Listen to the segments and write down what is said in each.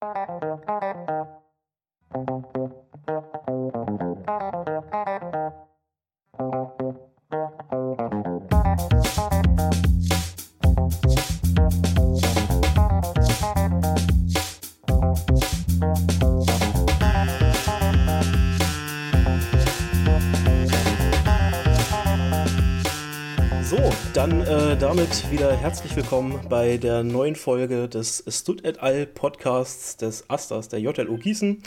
Dann wieder herzlich willkommen bei der neuen Folge des Stud et al. Podcasts des Asters der JLO Gießen.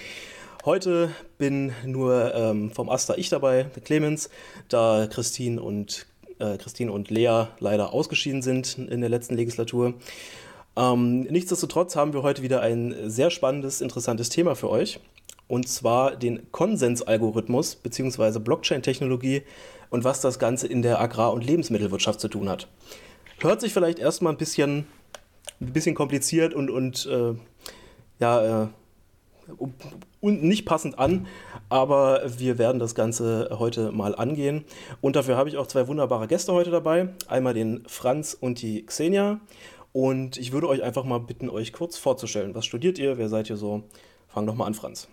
Heute bin nur ähm, vom Aster ich dabei, Clemens, da Christine und, äh, Christine und Lea leider ausgeschieden sind in der letzten Legislatur. Ähm, nichtsdestotrotz haben wir heute wieder ein sehr spannendes, interessantes Thema für euch. Und zwar den Konsensalgorithmus bzw. Blockchain-Technologie und was das Ganze in der Agrar- und Lebensmittelwirtschaft zu tun hat. Hört sich vielleicht erstmal ein bisschen, ein bisschen kompliziert und, und äh, ja, äh, und nicht passend an, aber wir werden das Ganze heute mal angehen. Und dafür habe ich auch zwei wunderbare Gäste heute dabei. Einmal den Franz und die Xenia. Und ich würde euch einfach mal bitten, euch kurz vorzustellen. Was studiert ihr? Wer seid ihr so? Fang doch mal an, Franz.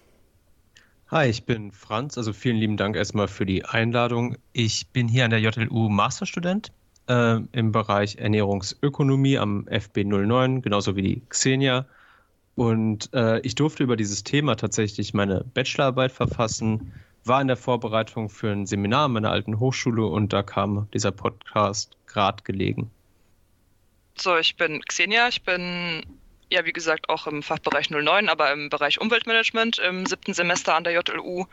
Hi, ich bin Franz. Also vielen lieben Dank erstmal für die Einladung. Ich bin hier an der JLU Masterstudent äh, im Bereich Ernährungsökonomie am FB09, genauso wie die Xenia. Und äh, ich durfte über dieses Thema tatsächlich meine Bachelorarbeit verfassen, war in der Vorbereitung für ein Seminar an meiner alten Hochschule und da kam dieser Podcast gerade gelegen. So, ich bin Xenia, ich bin ja, wie gesagt, auch im Fachbereich 09, aber im Bereich Umweltmanagement im siebten Semester an der JLU.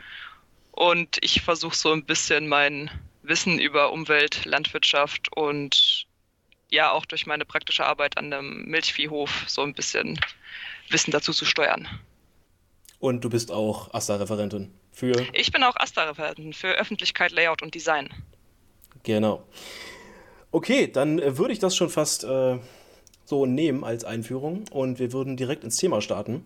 Und ich versuche so ein bisschen mein Wissen über Umwelt, Landwirtschaft und ja auch durch meine praktische Arbeit an einem Milchviehhof so ein bisschen Wissen dazu zu steuern. Und du bist auch AStA-Referentin für? Ich bin auch AStA-Referentin für Öffentlichkeit, Layout und Design. Genau. Okay, dann äh, würde ich das schon fast äh, so nehmen als Einführung und wir würden direkt ins Thema starten.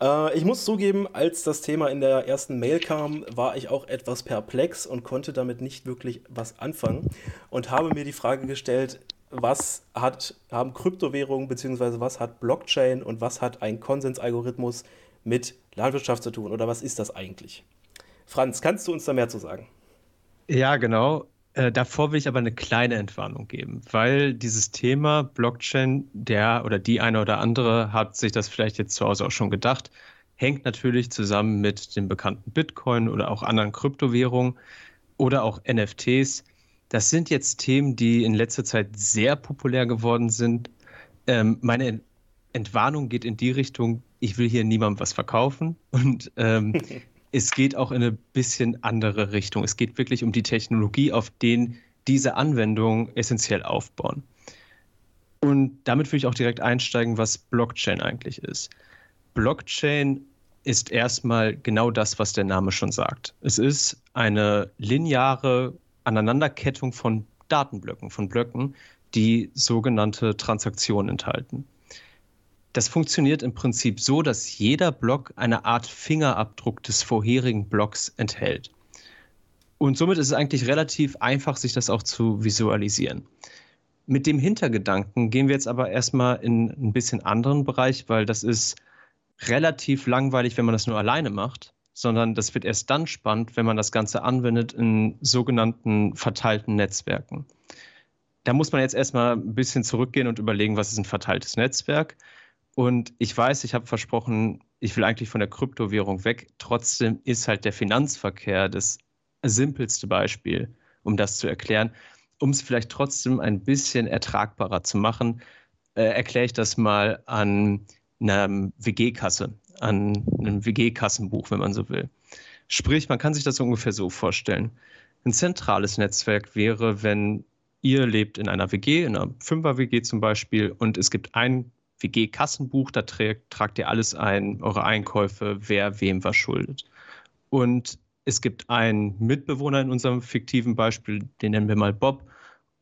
Äh, ich muss zugeben, als das Thema in der ersten Mail kam, war ich auch etwas perplex und konnte damit nicht wirklich was anfangen und habe mir die Frage gestellt, was hat, haben Kryptowährungen bzw. was hat Blockchain und was hat ein Konsensalgorithmus mit Landwirtschaft zu tun oder was ist das eigentlich? Franz, kannst du uns da mehr zu sagen? Ja, genau. Äh, davor will ich aber eine kleine Entwarnung geben, weil dieses Thema Blockchain, der oder die eine oder andere hat sich das vielleicht jetzt zu Hause auch schon gedacht, hängt natürlich zusammen mit dem bekannten Bitcoin oder auch anderen Kryptowährungen oder auch NFTs. Das sind jetzt Themen, die in letzter Zeit sehr populär geworden sind. Ähm, meine Entwarnung geht in die Richtung, ich will hier niemandem was verkaufen und ähm, es geht auch in eine bisschen andere Richtung. Es geht wirklich um die Technologie, auf denen diese Anwendungen essentiell aufbauen. Und damit will ich auch direkt einsteigen, was Blockchain eigentlich ist. Blockchain ist erstmal genau das, was der Name schon sagt. Es ist eine lineare Aneinanderkettung von Datenblöcken, von Blöcken, die sogenannte Transaktionen enthalten. Das funktioniert im Prinzip so, dass jeder Block eine Art Fingerabdruck des vorherigen Blocks enthält. Und somit ist es eigentlich relativ einfach, sich das auch zu visualisieren. Mit dem Hintergedanken gehen wir jetzt aber erstmal in ein bisschen anderen Bereich, weil das ist relativ langweilig, wenn man das nur alleine macht, sondern das wird erst dann spannend, wenn man das Ganze anwendet in sogenannten verteilten Netzwerken. Da muss man jetzt erstmal ein bisschen zurückgehen und überlegen, was ist ein verteiltes Netzwerk. Und ich weiß, ich habe versprochen, ich will eigentlich von der Kryptowährung weg. Trotzdem ist halt der Finanzverkehr das simpelste Beispiel, um das zu erklären. Um es vielleicht trotzdem ein bisschen ertragbarer zu machen, äh, erkläre ich das mal an einer WG-Kasse, an einem WG-Kassenbuch, wenn man so will. Sprich, man kann sich das ungefähr so vorstellen. Ein zentrales Netzwerk wäre, wenn ihr lebt in einer WG, in einer Fünfer-WG zum Beispiel, und es gibt ein WG-Kassenbuch, da tragt ihr alles ein, eure Einkäufe, wer wem was schuldet. Und es gibt einen Mitbewohner in unserem fiktiven Beispiel, den nennen wir mal Bob,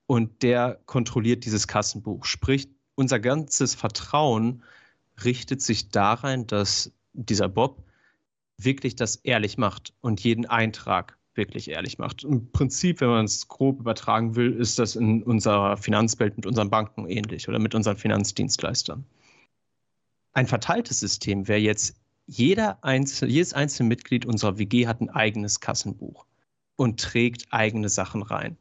und der kontrolliert dieses Kassenbuch. Sprich, unser ganzes Vertrauen richtet sich darein, dass dieser Bob wirklich das ehrlich macht und jeden Eintrag wirklich ehrlich macht. Im Prinzip, wenn man es grob übertragen will, ist das in unserer Finanzwelt mit unseren Banken ähnlich oder mit unseren Finanzdienstleistern. ein verteiltes System wäre jetzt, jeder einzelne, jedes einzelne Mitglied unserer WG hat ein eigenes Kassenbuch und trägt eigene Sachen rein.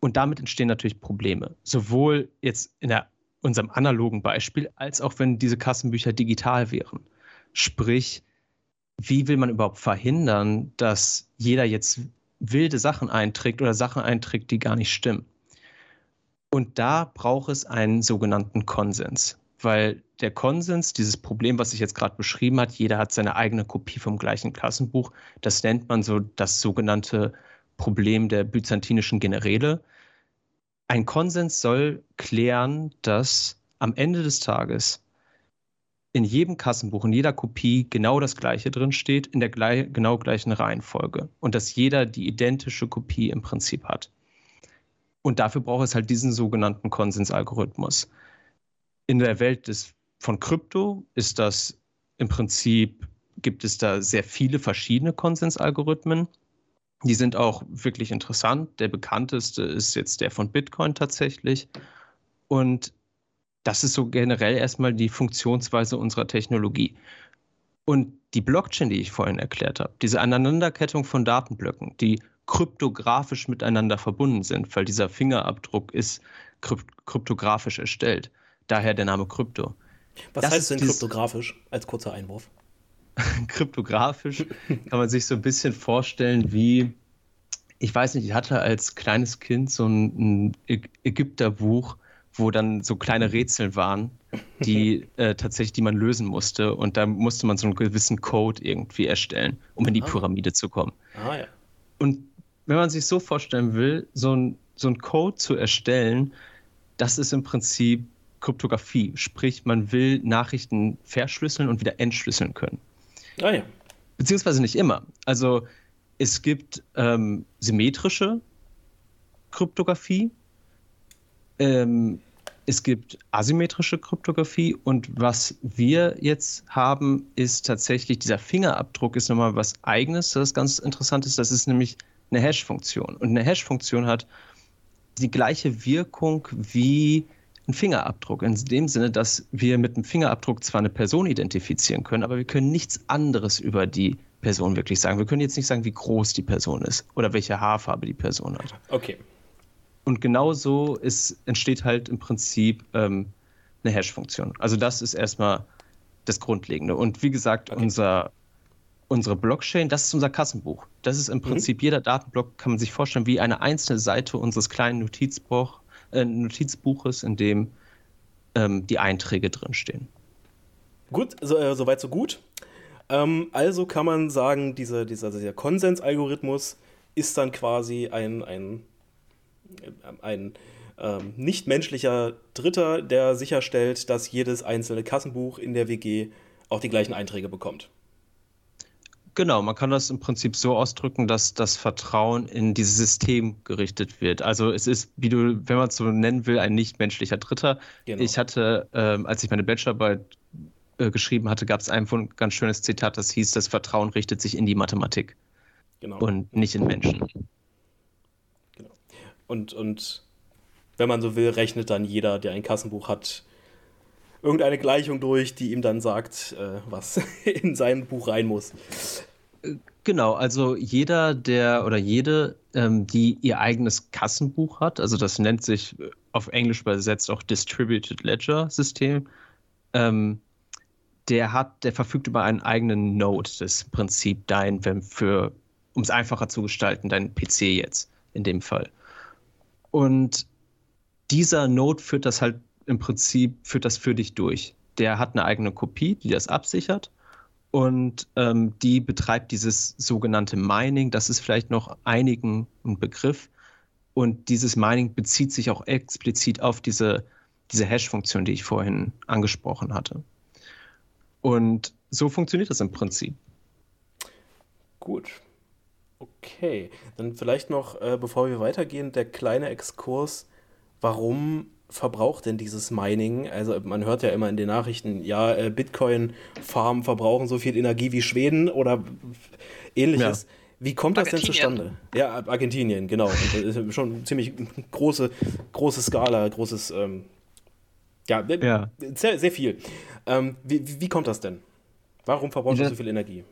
Und damit entstehen natürlich Probleme. Sowohl jetzt in der, unserem analogen Beispiel, als auch wenn diese Kassenbücher digital wären. Sprich, wie will man überhaupt verhindern, dass jeder jetzt wilde Sachen einträgt oder Sachen einträgt, die gar nicht stimmen? Und da braucht es einen sogenannten Konsens, weil der Konsens, dieses Problem, was ich jetzt gerade beschrieben hat, jeder hat seine eigene Kopie vom gleichen Klassenbuch, das nennt man so das sogenannte Problem der byzantinischen Generäle. Ein Konsens soll klären, dass am Ende des Tages in jedem Kassenbuch, in jeder Kopie genau das Gleiche drin steht, in der gleich, genau gleichen Reihenfolge und dass jeder die identische Kopie im Prinzip hat. Und dafür braucht es halt diesen sogenannten Konsensalgorithmus. In der Welt des, von Krypto ist das im Prinzip, gibt es da sehr viele verschiedene Konsensalgorithmen. Die sind auch wirklich interessant. Der bekannteste ist jetzt der von Bitcoin tatsächlich. Und das ist so generell erstmal die Funktionsweise unserer Technologie. Und die Blockchain, die ich vorhin erklärt habe, diese Aneinanderkettung von Datenblöcken, die kryptografisch miteinander verbunden sind, weil dieser Fingerabdruck ist kryptografisch erstellt. Daher der Name Krypto. Was das heißt denn kryptografisch als kurzer Einwurf? kryptografisch kann man sich so ein bisschen vorstellen wie, ich weiß nicht, ich hatte als kleines Kind so ein Ägypterbuch, wo dann so kleine Rätsel waren, die äh, tatsächlich, die man lösen musste. Und da musste man so einen gewissen Code irgendwie erstellen, um in die ah. Pyramide zu kommen. Ah, ja. Und wenn man sich so vorstellen will, so ein, so ein Code zu erstellen, das ist im Prinzip Kryptographie. Sprich, man will Nachrichten verschlüsseln und wieder entschlüsseln können. Ah ja. Beziehungsweise nicht immer. Also es gibt ähm, symmetrische Kryptographie, ähm, es gibt asymmetrische Kryptographie und was wir jetzt haben, ist tatsächlich dieser Fingerabdruck ist nochmal was eigenes, das ganz interessant ist. Das ist nämlich eine Hash-Funktion. Und eine Hash-Funktion hat die gleiche Wirkung wie ein Fingerabdruck. In dem Sinne, dass wir mit einem Fingerabdruck zwar eine Person identifizieren können, aber wir können nichts anderes über die Person wirklich sagen. Wir können jetzt nicht sagen, wie groß die Person ist oder welche Haarfarbe die Person hat. Okay. Und genauso ist, entsteht halt im Prinzip ähm, eine Hash-Funktion. Also das ist erstmal das Grundlegende. Und wie gesagt, okay. unser, unsere Blockchain, das ist unser Kassenbuch. Das ist im mhm. Prinzip, mhm. jeder Datenblock kann man sich vorstellen, wie eine einzelne Seite unseres kleinen Notizbuch, äh, Notizbuches, in dem ähm, die Einträge drinstehen. Gut, so, äh, soweit so gut. Ähm, also kann man sagen, diese, dieser, dieser Konsensalgorithmus ist dann quasi ein, ein ein ähm, nichtmenschlicher Dritter, der sicherstellt, dass jedes einzelne Kassenbuch in der WG auch die gleichen Einträge bekommt. Genau, man kann das im Prinzip so ausdrücken, dass das Vertrauen in dieses System gerichtet wird. Also es ist, wie du, wenn man es so nennen will, ein nichtmenschlicher Dritter. Genau. Ich hatte, ähm, als ich meine Bachelorarbeit äh, geschrieben hatte, gab es ein ganz schönes Zitat, das hieß, das Vertrauen richtet sich in die Mathematik genau. und nicht in Menschen. Und, und wenn man so will, rechnet dann jeder, der ein Kassenbuch hat, irgendeine Gleichung durch, die ihm dann sagt, äh, was in sein Buch rein muss. Genau, also jeder, der oder jede, ähm, die ihr eigenes Kassenbuch hat, also das nennt sich auf Englisch übersetzt auch Distributed Ledger System, ähm, der hat, der verfügt über einen eigenen Node, das Prinzip dein, wenn für, um es einfacher zu gestalten, dein PC jetzt in dem Fall. Und dieser Node führt das halt im Prinzip, führt das für dich durch. Der hat eine eigene Kopie, die das absichert. Und ähm, die betreibt dieses sogenannte Mining. Das ist vielleicht noch einigen ein Begriff. Und dieses Mining bezieht sich auch explizit auf diese, diese Hash-Funktion, die ich vorhin angesprochen hatte. Und so funktioniert das im Prinzip. Gut. Okay, dann vielleicht noch, äh, bevor wir weitergehen, der kleine Exkurs, warum verbraucht denn dieses Mining? Also man hört ja immer in den Nachrichten, ja, äh, Bitcoin-Farmen verbrauchen so viel Energie wie Schweden oder ähnliches. Ja. Wie kommt das denn zustande? Ja, Argentinien, genau. Und das ist schon ziemlich große, große Skala, großes, ähm, ja, ja, Sehr, sehr viel. Ähm, wie, wie, kommt das denn? Warum verbraucht ja, so viel Energie?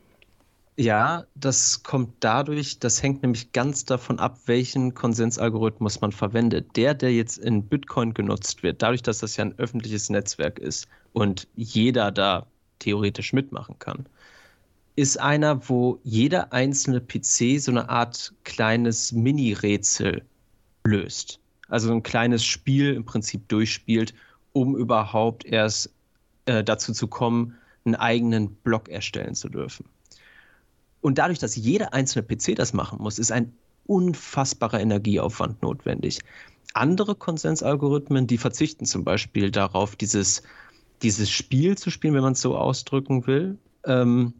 Ja, das kommt dadurch, das hängt nämlich ganz davon ab, welchen Konsensalgorithmus man verwendet. Der, der jetzt in Bitcoin genutzt wird, dadurch, dass das ja ein öffentliches Netzwerk ist und jeder da theoretisch mitmachen kann, ist einer, wo jeder einzelne PC so eine Art kleines Mini-Rätsel löst. Also ein kleines Spiel im Prinzip durchspielt, um überhaupt erst äh, dazu zu kommen, einen eigenen Block erstellen zu dürfen. Und dadurch, dass jeder einzelne PC das machen muss, ist ein unfassbarer Energieaufwand notwendig. Andere Konsensalgorithmen, die verzichten zum Beispiel darauf, dieses, dieses Spiel zu spielen, wenn man es so ausdrücken will. Ähm,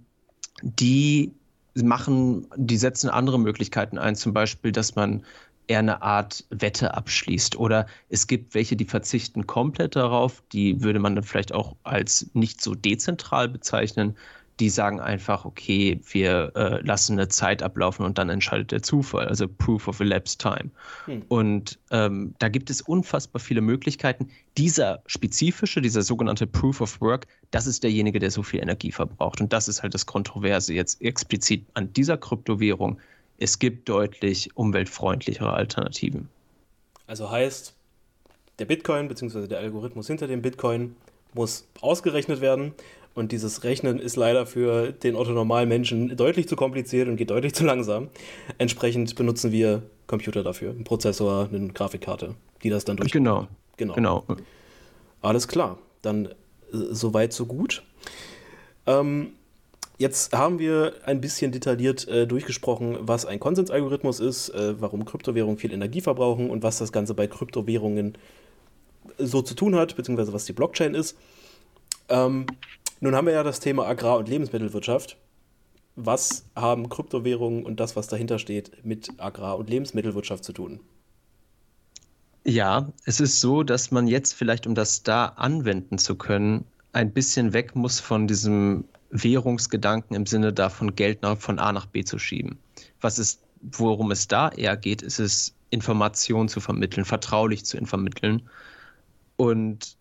die machen, die setzen andere Möglichkeiten ein, zum Beispiel, dass man eher eine Art Wette abschließt. Oder es gibt welche, die verzichten komplett darauf, die würde man dann vielleicht auch als nicht so dezentral bezeichnen, die sagen einfach, okay, wir äh, lassen eine Zeit ablaufen und dann entscheidet der Zufall, also Proof of Elapsed Time. Hm. Und ähm, da gibt es unfassbar viele Möglichkeiten. Dieser spezifische, dieser sogenannte Proof of Work, das ist derjenige, der so viel Energie verbraucht. Und das ist halt das Kontroverse jetzt explizit an dieser Kryptowährung. Es gibt deutlich umweltfreundlichere Alternativen. Also heißt, der Bitcoin bzw. der Algorithmus hinter dem Bitcoin muss ausgerechnet werden und dieses Rechnen ist leider für den Otto-Normalmenschen deutlich zu kompliziert und geht deutlich zu langsam. Entsprechend benutzen wir Computer dafür, einen Prozessor, eine Grafikkarte, die das dann durch. Genau. genau. Genau. Alles klar. Dann äh, soweit, so gut. Ähm, jetzt haben wir ein bisschen detailliert äh, durchgesprochen, was ein Konsensalgorithmus ist, äh, warum Kryptowährungen viel Energie verbrauchen und was das Ganze bei Kryptowährungen so zu tun hat, beziehungsweise was die Blockchain ist. Ähm, nun haben wir ja das Thema Agrar- und Lebensmittelwirtschaft. Was haben Kryptowährungen und das, was dahinter steht, mit Agrar- und Lebensmittelwirtschaft zu tun? Ja, es ist so, dass man jetzt vielleicht, um das da anwenden zu können, ein bisschen weg muss von diesem Währungsgedanken im Sinne davon, Geld von A nach B zu schieben. Was ist, worum es da eher geht, ist es, Informationen zu vermitteln, vertraulich zu vermitteln. Und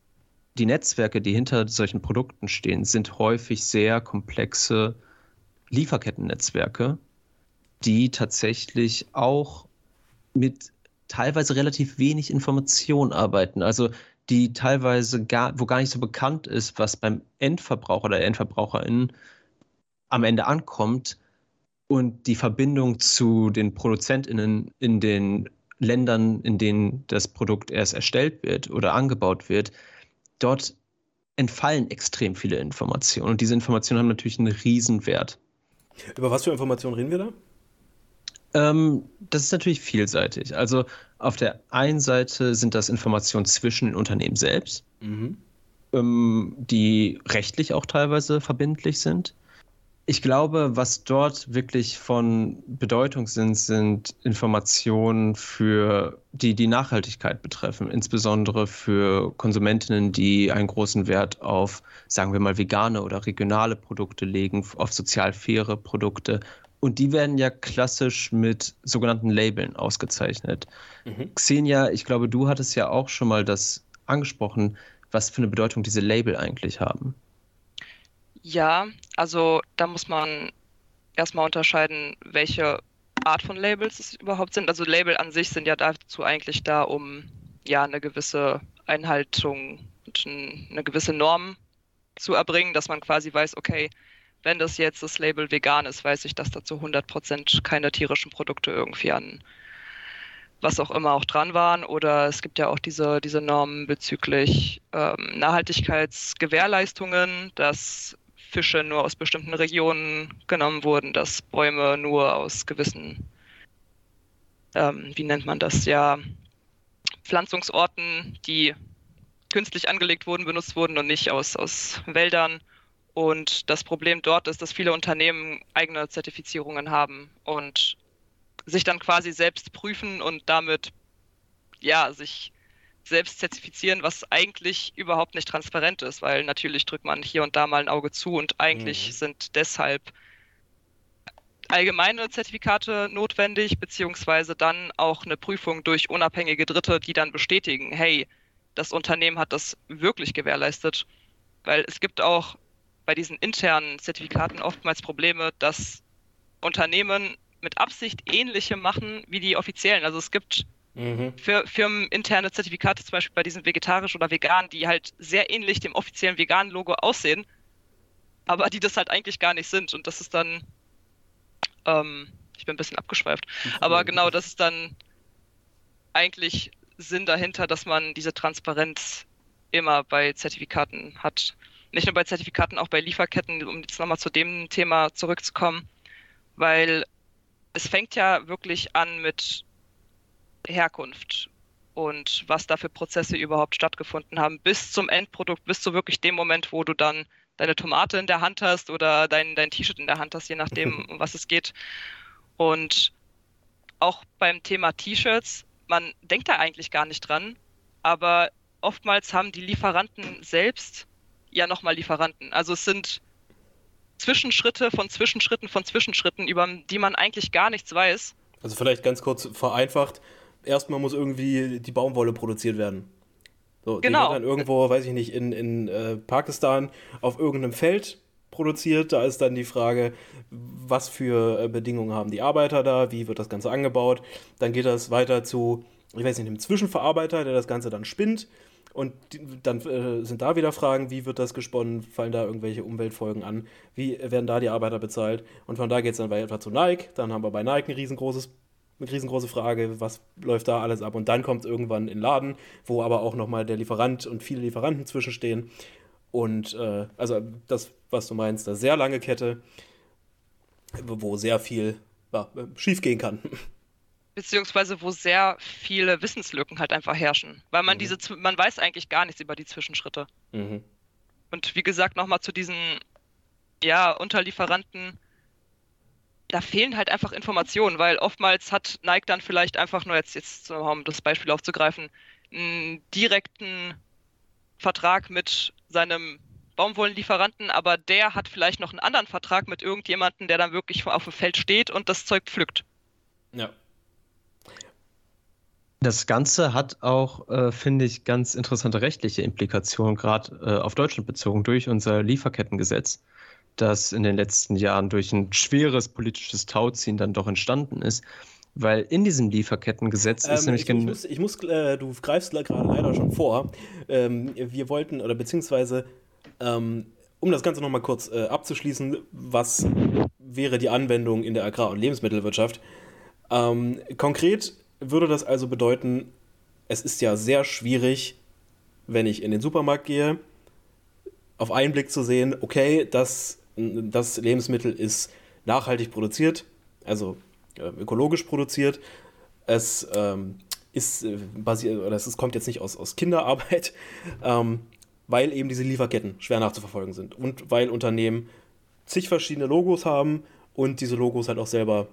die Netzwerke, die hinter solchen Produkten stehen, sind häufig sehr komplexe Lieferkettennetzwerke, die tatsächlich auch mit teilweise relativ wenig Information arbeiten. Also die teilweise gar, wo gar nicht so bekannt ist, was beim Endverbraucher oder Endverbraucherin am Ende ankommt und die Verbindung zu den ProduzentInnen in den Ländern, in denen das Produkt erst erstellt wird oder angebaut wird, dort entfallen extrem viele Informationen. Und diese Informationen haben natürlich einen Riesenwert. Über was für Informationen reden wir da? Ähm, das ist natürlich vielseitig. Also auf der einen Seite sind das Informationen zwischen den Unternehmen selbst, mhm. ähm, die rechtlich auch teilweise verbindlich sind ich glaube, was dort wirklich von Bedeutung sind, sind Informationen für die die Nachhaltigkeit betreffen, insbesondere für Konsumentinnen, die einen großen Wert auf, sagen wir mal, vegane oder regionale Produkte legen, auf sozial faire Produkte. Und die werden ja klassisch mit sogenannten Labeln ausgezeichnet. Mhm. Xenia, ich glaube, du hattest ja auch schon mal das angesprochen, was für eine Bedeutung diese Label eigentlich haben. Ja, also da muss man erstmal unterscheiden, welche Art von Labels es überhaupt sind. Also Label an sich sind ja dazu eigentlich da, um ja eine gewisse Einhaltung und eine gewisse Norm zu erbringen, dass man quasi weiß, okay, wenn das jetzt das Label vegan ist, weiß ich, dass da zu 100% keine tierischen Produkte irgendwie an was auch immer auch dran waren. Oder es gibt ja auch diese, diese Normen bezüglich ähm, Nachhaltigkeitsgewährleistungen, dass Fische nur aus bestimmten Regionen genommen wurden, dass Bäume nur aus gewissen, ähm, wie nennt man das, ja, Pflanzungsorten, die künstlich angelegt wurden, benutzt wurden und nicht aus, aus Wäldern. Und das Problem dort ist, dass viele Unternehmen eigene Zertifizierungen haben und sich dann quasi selbst prüfen und damit ja sich selbst zertifizieren, was eigentlich überhaupt nicht transparent ist, weil natürlich drückt man hier und da mal ein Auge zu und eigentlich mhm. sind deshalb allgemeine Zertifikate notwendig, beziehungsweise dann auch eine Prüfung durch unabhängige Dritte, die dann bestätigen, hey, das Unternehmen hat das wirklich gewährleistet. Weil es gibt auch bei diesen internen Zertifikaten oftmals Probleme, dass Unternehmen mit Absicht ähnliche machen wie die offiziellen. Also es gibt mhm. für Firmen interne Zertifikate, zum Beispiel bei diesen vegetarisch oder vegan, die halt sehr ähnlich dem offiziellen veganen Logo aussehen, aber die das halt eigentlich gar nicht sind. Und das ist dann, ähm, ich bin ein bisschen abgeschweift, aber genau, das ist dann eigentlich Sinn dahinter, dass man diese Transparenz immer bei Zertifikaten hat. Nicht nur bei Zertifikaten, auch bei Lieferketten, um jetzt nochmal zu dem Thema zurückzukommen, weil es fängt ja wirklich an mit Herkunft und was da für Prozesse überhaupt stattgefunden haben, bis zum Endprodukt, bis zu wirklich dem Moment, wo du dann deine Tomate in der Hand hast oder dein, dein T-Shirt in der Hand hast, je nachdem, um was es geht. Und auch beim Thema T-Shirts, man denkt da eigentlich gar nicht dran, aber oftmals haben die Lieferanten selbst ja nochmal Lieferanten. Also es sind Zwischenschritte von Zwischenschritten von Zwischenschritten, über die man eigentlich gar nichts weiß. Also vielleicht ganz kurz vereinfacht, erstmal muss irgendwie die Baumwolle produziert werden. So, genau. Die wird dann irgendwo, weiß ich nicht, in, in äh, Pakistan auf irgendeinem Feld produziert. Da ist dann die Frage, was für äh, Bedingungen haben die Arbeiter da, wie wird das Ganze angebaut. Dann geht das weiter zu, ich weiß nicht, einem Zwischenverarbeiter, der das Ganze dann spinnt. Und die, dann äh, sind da wieder Fragen, wie wird das gesponnen, fallen da irgendwelche Umweltfolgen an, wie werden da die Arbeiter bezahlt. Und von da geht es dann weiter zu Nike. Dann haben wir bei Nike ein riesengroßes eine riesengroße Frage, was läuft da alles ab? Und dann kommt es irgendwann in den Laden, wo aber auch nochmal der Lieferant und viele Lieferanten zwischenstehen. Und äh, also das, was du meinst, eine sehr lange Kette, wo sehr viel ja, schief gehen kann. Beziehungsweise wo sehr viele Wissenslücken halt einfach herrschen. Weil man mhm. diese, man weiß eigentlich gar nichts über die Zwischenschritte. Mhm. Und wie gesagt, nochmal zu diesen ja, Unterlieferanten, da fehlen halt einfach Informationen, weil oftmals hat Nike dann vielleicht einfach nur jetzt, jetzt um das Beispiel aufzugreifen, einen direkten Vertrag mit seinem Baumwollenlieferanten, aber der hat vielleicht noch einen anderen Vertrag mit irgendjemandem, der dann wirklich auf dem Feld steht und das Zeug pflückt. Ja. Das Ganze hat auch, äh, finde ich, ganz interessante rechtliche Implikationen, gerade äh, auf Deutschland bezogen, durch unser Lieferkettengesetz das in den letzten Jahren durch ein schweres politisches Tauziehen dann doch entstanden ist. Weil in diesem Lieferkettengesetz ähm, ist nämlich genau. Ich muss, ich muss äh, du greifst gerade leider schon vor. Ähm, wir wollten, oder beziehungsweise, ähm, um das Ganze nochmal kurz äh, abzuschließen, was wäre die Anwendung in der Agrar- und Lebensmittelwirtschaft? Ähm, konkret würde das also bedeuten, es ist ja sehr schwierig, wenn ich in den Supermarkt gehe, auf einen Blick zu sehen, okay, das das Lebensmittel ist nachhaltig produziert, also äh, ökologisch produziert. Es ähm, ist äh, basiert, oder es kommt jetzt nicht aus, aus Kinderarbeit, ähm, weil eben diese Lieferketten schwer nachzuverfolgen sind und weil Unternehmen zig verschiedene Logos haben und diese Logos halt auch selber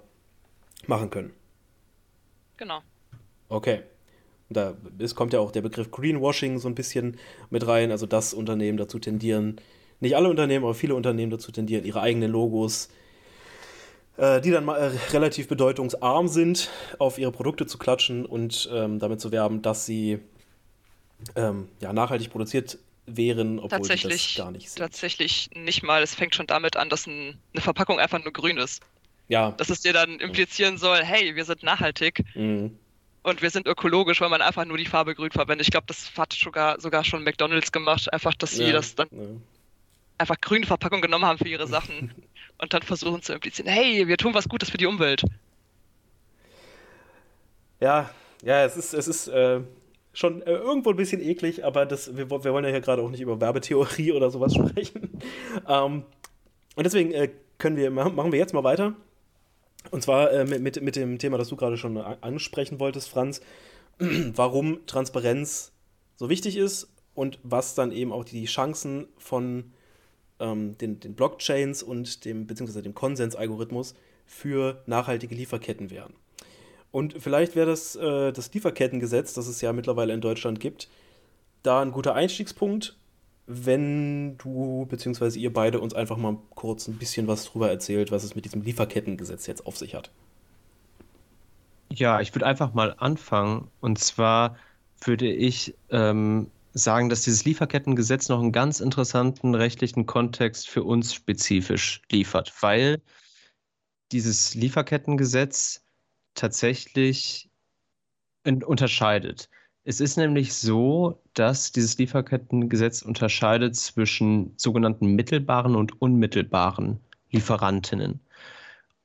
machen können. Genau. Okay. Da ist, kommt ja auch der Begriff Greenwashing so ein bisschen mit rein, also dass Unternehmen dazu tendieren, nicht alle Unternehmen, aber viele Unternehmen dazu tendieren, ihre eigenen Logos, äh, die dann mal äh, relativ bedeutungsarm sind, auf ihre Produkte zu klatschen und ähm, damit zu werben, dass sie ähm, ja, nachhaltig produziert wären, obwohl sie das gar nicht sind. Tatsächlich nicht mal. Es fängt schon damit an, dass ein, eine Verpackung einfach nur grün ist. Ja. Dass es dir dann implizieren soll, hey, wir sind nachhaltig. Mhm. Und wir sind ökologisch, weil man einfach nur die Farbe grün verwendet. Ich glaube, das hat sogar, sogar schon McDonalds gemacht, einfach, dass sie ja, das dann ja einfach grüne Verpackung genommen haben für ihre Sachen und dann versuchen zu implizieren, hey, wir tun was Gutes für die Umwelt. Ja, ja, es ist, es ist äh, schon äh, irgendwo ein bisschen eklig, aber das, wir, wir wollen ja hier gerade auch nicht über Werbetheorie oder sowas sprechen. ähm, und deswegen äh, können wir, machen wir jetzt mal weiter. Und zwar äh, mit, mit dem Thema, das du gerade schon ansprechen wolltest, Franz, warum Transparenz so wichtig ist und was dann eben auch die Chancen von ähm, den, den Blockchains und dem, beziehungsweise dem Konsensalgorithmus für nachhaltige Lieferketten wären. Und vielleicht wäre das, äh, das Lieferkettengesetz, das es ja mittlerweile in Deutschland gibt, da ein guter Einstiegspunkt, wenn du bzw. ihr beide uns einfach mal kurz ein bisschen was drüber erzählt, was es mit diesem Lieferkettengesetz jetzt auf sich hat. Ja, ich würde einfach mal anfangen. Und zwar würde ich ähm, sagen, dass dieses Lieferkettengesetz noch einen ganz interessanten rechtlichen Kontext für uns spezifisch liefert, weil dieses Lieferkettengesetz tatsächlich unterscheidet. Es ist nämlich so, dass dieses Lieferkettengesetz unterscheidet zwischen sogenannten mittelbaren und unmittelbaren Lieferantinnen.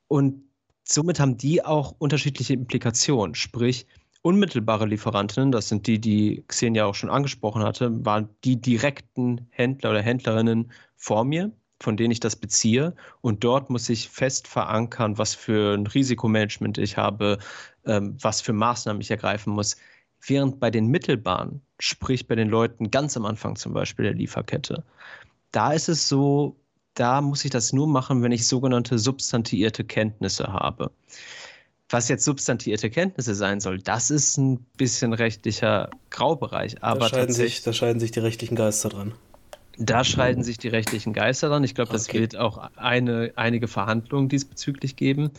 Und somit haben die auch unterschiedliche Implikationen. Sprich, unmittelbare Lieferantinnen, das sind die, die Xenia auch schon angesprochen hatte, waren die direkten Händler oder Händlerinnen vor mir, von denen ich das beziehe. Und dort muss ich fest verankern, was für ein Risikomanagement ich habe, ähm, was für Maßnahmen ich ergreifen muss. Während bei den mittelbaren, sprich bei den Leuten ganz am Anfang zum Beispiel der Lieferkette, da ist es so, da muss ich das nur machen, wenn ich sogenannte substantiierte Kenntnisse habe. Was jetzt substantiierte Kenntnisse sein soll, das ist ein bisschen rechtlicher Graubereich. Aber da, scheiden sich, da scheiden sich die rechtlichen Geister dran. Da scheiden sich die rechtlichen Geister dran. Ich glaube, das okay. wird auch eine, einige Verhandlungen diesbezüglich geben.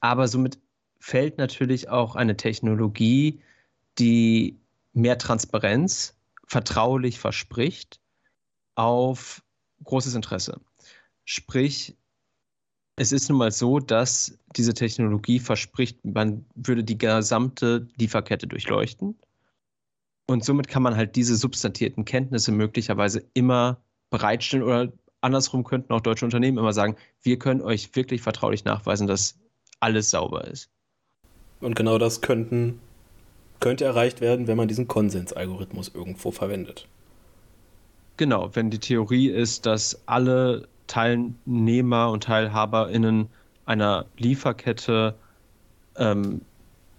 Aber somit fällt natürlich auch eine Technologie, die mehr Transparenz vertraulich verspricht, auf großes Interesse. Sprich, es ist nun mal so, dass diese Technologie verspricht, man würde die gesamte Lieferkette durchleuchten. Und somit kann man halt diese substantiierten Kenntnisse möglicherweise immer bereitstellen oder andersrum könnten auch deutsche Unternehmen immer sagen, wir können euch wirklich vertraulich nachweisen, dass alles sauber ist. Und genau das könnten, könnte erreicht werden, wenn man diesen Konsensalgorithmus irgendwo verwendet. Genau, wenn die Theorie ist, dass alle Teilnehmer und TeilhaberInnen einer Lieferkette ähm,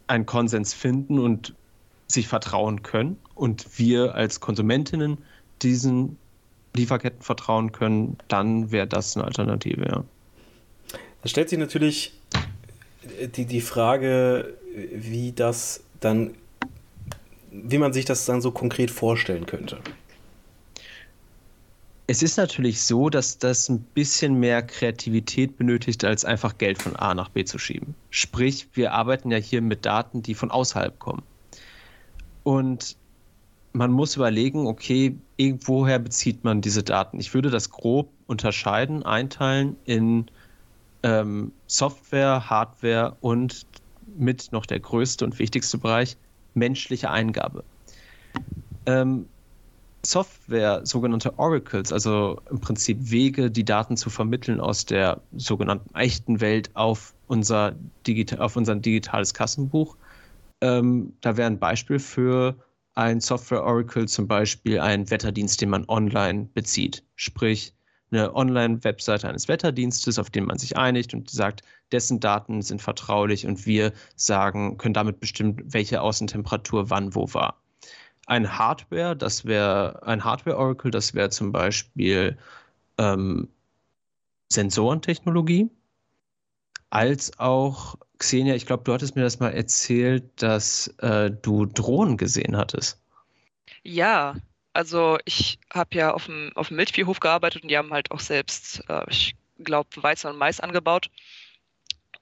einen Konsens finden und sich vertrauen können und wir als Konsumentinnen diesen Lieferketten vertrauen können, dann wäre das eine Alternative, ja. Da stellt sich natürlich die, die Frage, wie das dann, wie man sich das dann so konkret vorstellen könnte. Es ist natürlich so, dass das ein bisschen mehr Kreativität benötigt, als einfach Geld von A nach B zu schieben. Sprich, wir arbeiten ja hier mit Daten, die von außerhalb kommen. Und man muss überlegen, okay, woher bezieht man diese Daten? Ich würde das grob unterscheiden, einteilen in ähm, Software, Hardware und mit noch der größte und wichtigste Bereich menschliche Eingabe. Ähm, Software, sogenannte Oracles, also im Prinzip Wege, die Daten zu vermitteln aus der sogenannten echten Welt auf unser, Digital, auf unser digitales Kassenbuch. Ähm, da wäre ein Beispiel für ein Software Oracle zum Beispiel ein Wetterdienst, den man online bezieht. Sprich, eine Online-Webseite eines Wetterdienstes, auf den man sich einigt und sagt, dessen Daten sind vertraulich und wir sagen, können damit bestimmen, welche Außentemperatur wann wo war ein Hardware, das wäre ein Hardware-Oracle, das wäre zum Beispiel ähm, Sensorentechnologie, als auch Xenia, ich glaube, du hattest mir das mal erzählt, dass äh, du Drohnen gesehen hattest. Ja, also ich habe ja auf dem, auf dem Milchviehhof gearbeitet und die haben halt auch selbst, äh, ich glaube, Weizen und Mais angebaut.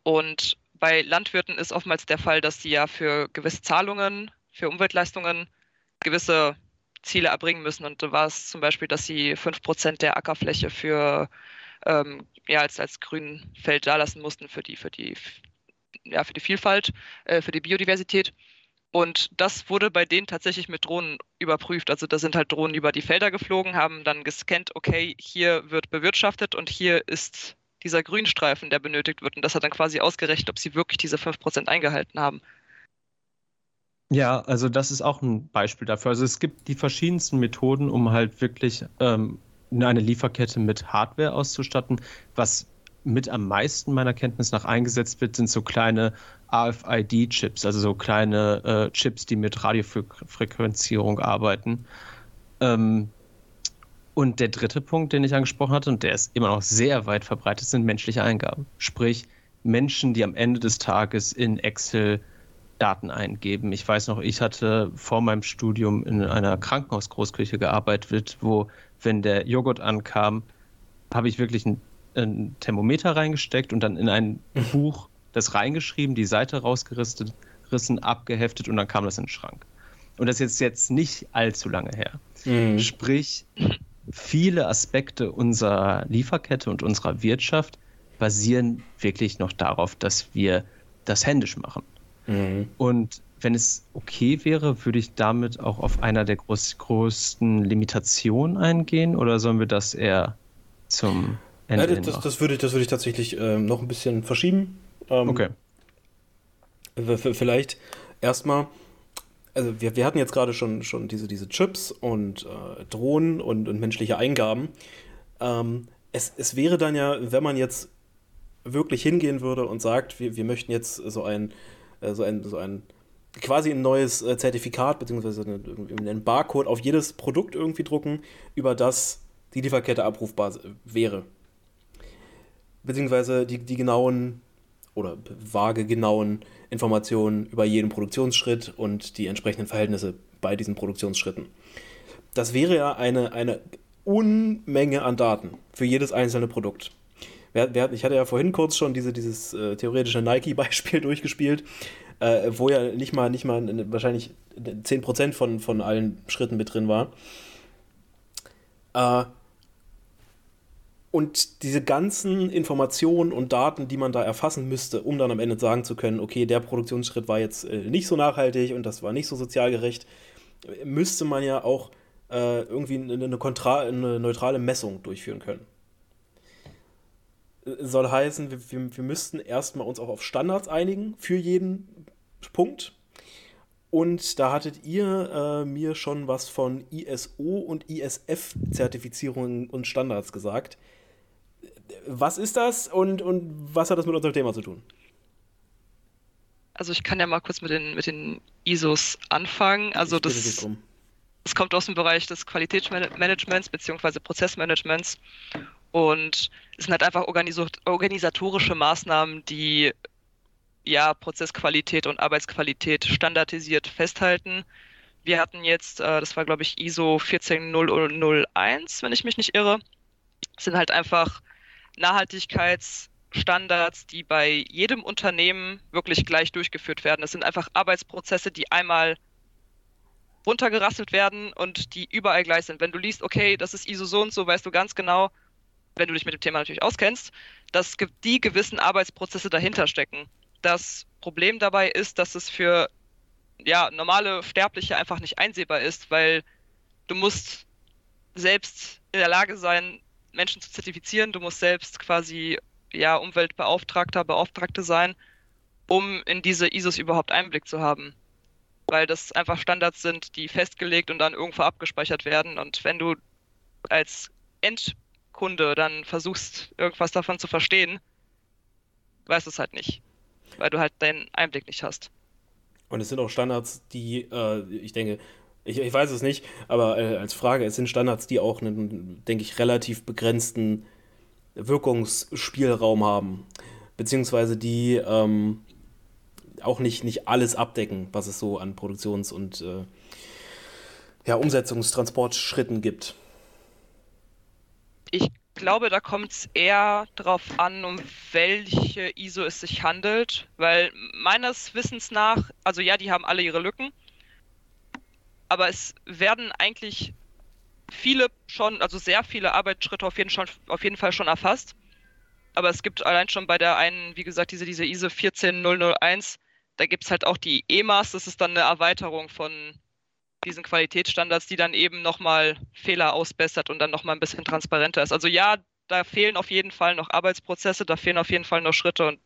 Und bei Landwirten ist oftmals der Fall, dass die ja für gewisse Zahlungen, für Umweltleistungen gewisse Ziele erbringen müssen. Und da war es zum Beispiel, dass sie 5% der Ackerfläche für ähm, ja, als, als Grünfeld dalassen mussten für die, für die, ja, für die Vielfalt, äh, für die Biodiversität. Und das wurde bei denen tatsächlich mit Drohnen überprüft. Also da sind halt Drohnen über die Felder geflogen, haben dann gescannt, okay, hier wird bewirtschaftet und hier ist dieser Grünstreifen, der benötigt wird. Und das hat dann quasi ausgerechnet, ob sie wirklich diese 5% eingehalten haben. Ja, also das ist auch ein Beispiel dafür. Also es gibt die verschiedensten Methoden, um halt wirklich ähm, eine Lieferkette mit Hardware auszustatten. Was mit am meisten meiner Kenntnis nach eingesetzt wird, sind so kleine RFID-Chips, also so kleine äh, Chips, die mit Radiofrequenzierung arbeiten. Ähm, und der dritte Punkt, den ich angesprochen hatte, und der ist immer noch sehr weit verbreitet, sind menschliche Eingaben. Sprich, Menschen, die am Ende des Tages in Excel Daten eingeben. Ich weiß noch, ich hatte vor meinem Studium in einer Krankenhausgroßküche gearbeitet, wo, wenn der Joghurt ankam, habe ich wirklich ein, ein, Thermometer reingesteckt und dann in ein Buch das reingeschrieben, die Seite rausgerissen, abgeheftet und dann kam das in den Schrank. Und das ist jetzt nicht allzu lange her. Mhm. Sprich, viele Aspekte unserer Lieferkette und unserer Wirtschaft basieren wirklich noch darauf, dass wir das händisch machen. Mhm. Und wenn es okay wäre, würde ich damit auch auf einer der groß, größten Limitationen eingehen oder sollen wir das eher zum Ende ja, das, das, würde, ich, das würde ich tatsächlich ähm, noch ein bisschen verschieben. Ähm, okay. Vielleicht erstmal, also wir, wir hatten jetzt gerade schon, schon diese, diese Chips und äh, Drohnen und, und menschliche Eingaben. Ähm, es, es wäre dann ja, wenn man jetzt wirklich hingehen würde und sagt, wir, wir möchten jetzt so ein, äh, so ein, so ein quasi ein neues äh, Zertifikat beziehungsweise einen Barcode auf jedes Produkt irgendwie drucken, über das die Lieferkette abrufbar wäre. Beziehungsweise die, die genauen oder vage genauen Informationen über jeden Produktionsschritt und die entsprechenden Verhältnisse bei diesen Produktionsschritten. Das wäre ja eine, eine Unmenge an Daten für jedes einzelne Produkt. Ich hatte ja vorhin kurz schon diese, dieses äh, theoretische Nike-Beispiel durchgespielt, äh, wo ja nicht mal, nicht mal wahrscheinlich 10% von, von allen Schritten mit drin war. Äh, und diese ganzen Informationen und Daten, die man da erfassen müsste, um dann am Ende sagen zu können, okay, der Produktionsschritt war jetzt äh, nicht so nachhaltig und das war nicht so sozial gerecht, müsste man ja auch äh, irgendwie eine, eine, eine, neutrale Messung durchführen können. Soll heißen, wir, wir, wir müssten erstmal uns auch auf Standards einigen für jeden Punkt. Und da hattet ihr äh, mir schon was von ISO und ISF-Zertifizierungen und Standards gesagt was ist das und, und was hat das mit unserem Thema zu tun? Also ich kann ja mal kurz mit den, mit den ISOs anfangen. Also das, das kommt aus dem Bereich des Qualitätsmanagements bzw. Prozessmanagements und es sind halt einfach organisatorische Maßnahmen, die ja Prozessqualität und Arbeitsqualität standardisiert festhalten. Wir hatten jetzt, äh, das war glaube ich ISO 14001, wenn ich mich nicht irre. Das sind halt einfach Nachhaltigkeitsstandards, die bei jedem Unternehmen wirklich gleich durchgeführt werden. Das sind einfach Arbeitsprozesse, die einmal runtergerasselt werden und die überall gleich sind. Wenn du liest, okay, das ist ISO so und so, weißt du ganz genau, wenn du dich mit dem Thema natürlich auskennst, dass die gewissen Arbeitsprozesse dahinter stecken. Das Problem dabei ist, dass es für ja, normale Sterbliche einfach nicht einsehbar ist, weil du musst selbst in der Lage sein, Menschen zu zertifizieren. Du musst selbst quasi ja Umweltbeauftragter, Beauftragte sein, um in diese ISOs überhaupt Einblick zu haben. Weil das einfach Standards sind, die festgelegt und dann irgendwo abgespeichert werden. Und wenn du als Endkunde dann versuchst, irgendwas davon zu verstehen, weißt du es halt nicht. Weil du halt deinen Einblick nicht hast. Und es sind auch Standards, die, äh, ich denke, ich, ich weiß es nicht, aber äh, als Frage, es sind Standards, die auch einen, denke ich, relativ begrenzten Wirkungsspielraum haben. Beziehungsweise die ähm, auch nicht, nicht alles abdecken, was es so an Produktions- und äh, ja, Umsetzungstransportschritten gibt. Ich glaube, da kommt es eher darauf an, um welche ISO es sich handelt, weil meines Wissens nach, also ja, die haben alle ihre Lücken, aber es werden eigentlich viele schon, also sehr viele Arbeitsschritte auf jeden, schon, auf jeden Fall schon erfasst. Aber es gibt allein schon bei der einen, wie gesagt, diese, diese ISO 14001, da gibt es halt auch die EMAS, das ist dann eine Erweiterung von diesen Qualitätsstandards, die dann eben nochmal Fehler ausbessert und dann nochmal ein bisschen transparenter ist. Also ja, da fehlen auf jeden Fall noch Arbeitsprozesse, da fehlen auf jeden Fall noch Schritte und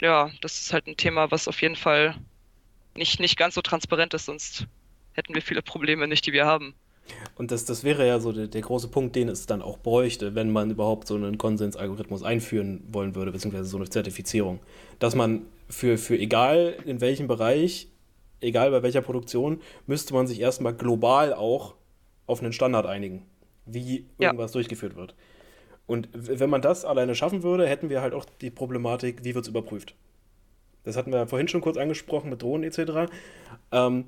ja, das ist halt ein Thema, was auf jeden Fall nicht, nicht ganz so transparent ist, sonst hätten wir viele Probleme nicht, die wir haben. Und das, das wäre ja so der, der große Punkt, den es dann auch bräuchte, wenn man überhaupt so einen Konsensalgorithmus einführen wollen würde, beziehungsweise so eine Zertifizierung. Dass man für, für egal in welchem Bereich, egal bei welcher Produktion, müsste man sich erstmal global auch auf einen Standard einigen, wie irgendwas ja. durchgeführt wird. Und wenn man das alleine schaffen würde, hätten wir halt auch die Problematik, wie wird es überprüft. Das hatten wir vorhin schon kurz angesprochen mit Drohnen etc. Ähm,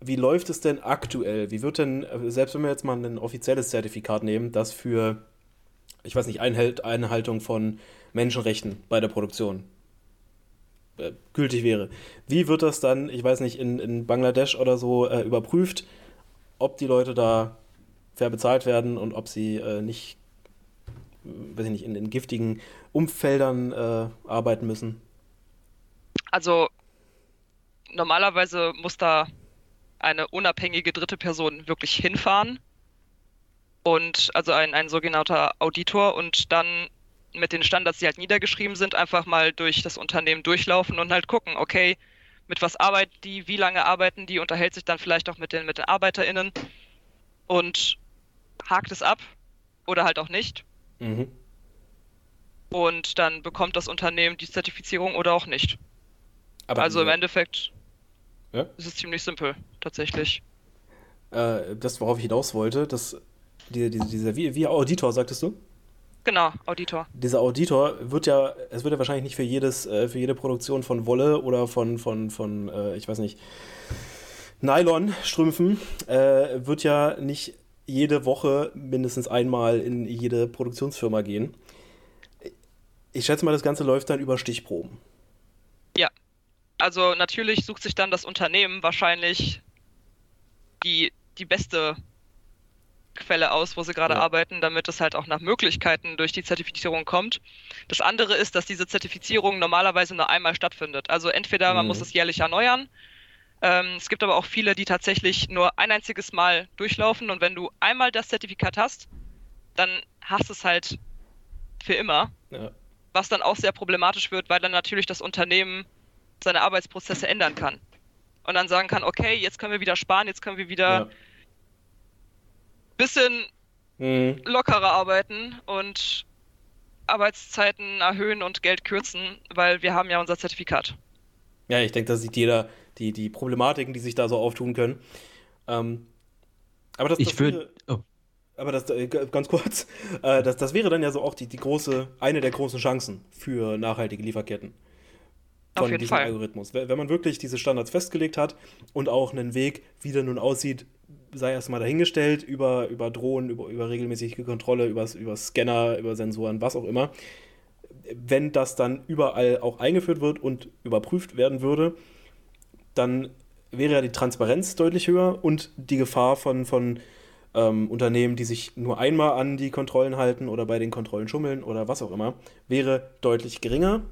wie läuft es denn aktuell? Wie wird denn, selbst wenn wir jetzt mal ein offizielles Zertifikat nehmen, das für, ich weiß nicht, Einhalt, Einhaltung von Menschenrechten bei der Produktion, äh, gültig wäre. Wie wird das dann, ich weiß nicht, in, in Bangladesch oder so äh, überprüft, ob die Leute da fair bezahlt werden und ob sie äh, nicht, weiß ich nicht, in, in giftigen Umfeldern äh, arbeiten müssen? Also normalerweise muss da eine unabhängige dritte Person wirklich hinfahren und also ein, ein sogenannter Auditor und dann mit den Standards, die halt niedergeschrieben sind, einfach mal durch das Unternehmen durchlaufen und halt gucken, okay, mit was arbeiten die, wie lange arbeiten die, unterhält sich dann vielleicht auch mit den, mit den ArbeiterInnen und hakt es ab oder halt auch nicht. Mhm. Und dann bekommt das Unternehmen die Zertifizierung oder auch nicht. Aber also im Endeffekt ja? ist es ziemlich simpel, tatsächlich. Äh, das, worauf ich hinaus wollte, das, die, die, dieser, wie, wie Auditor, sagtest du? Genau, Auditor. Dieser Auditor wird ja, es wird ja wahrscheinlich nicht für jedes, äh, für jede Produktion von Wolle oder von, von, von äh, ich weiß nicht, Nylon-Strümpfen, äh, wird ja nicht jede Woche mindestens einmal in jede Produktionsfirma gehen. Ich schätze mal, das Ganze läuft dann über Stichproben. Ja. Also natürlich sucht sich dann das Unternehmen wahrscheinlich die, die beste Quelle aus, wo sie gerade ja. arbeiten, damit es halt auch nach Möglichkeiten durch die Zertifizierung kommt. Das andere ist, dass diese Zertifizierung normalerweise nur einmal stattfindet. Also entweder man mhm. muss es jährlich erneuern. Ähm, es gibt aber auch viele, die tatsächlich nur ein einziges Mal durchlaufen und wenn du einmal das Zertifikat hast, dann hast du es halt für immer. Ja. Was dann auch sehr problematisch wird, weil dann natürlich das Unternehmen seine Arbeitsprozesse ändern kann. Und dann sagen kann, okay, jetzt können wir wieder sparen, jetzt können wir wieder ja bisschen mhm. lockerer arbeiten und Arbeitszeiten erhöhen und Geld kürzen, weil wir haben ja unser Zertifikat. Ja, ich denke, da sieht jeder die, die Problematiken, die sich da so auftun können. Ähm, aber das, ich würde. Oh. Aber das, äh, ganz kurz, äh, das, das wäre dann ja so auch die, die große, eine der großen Chancen für nachhaltige Lieferketten. Von diesem Fall. Algorithmus. Wenn man wirklich diese Standards festgelegt hat und auch einen Weg, wie der nun aussieht, sei erstmal dahingestellt, über, über Drohnen, über, über regelmäßige Kontrolle, über, über Scanner, über Sensoren, was auch immer. Wenn das dann überall auch eingeführt wird und überprüft werden würde, dann wäre ja die Transparenz deutlich höher und die Gefahr von, von ähm, Unternehmen, die sich nur einmal an die Kontrollen halten oder bei den Kontrollen schummeln oder was auch immer, wäre deutlich geringer.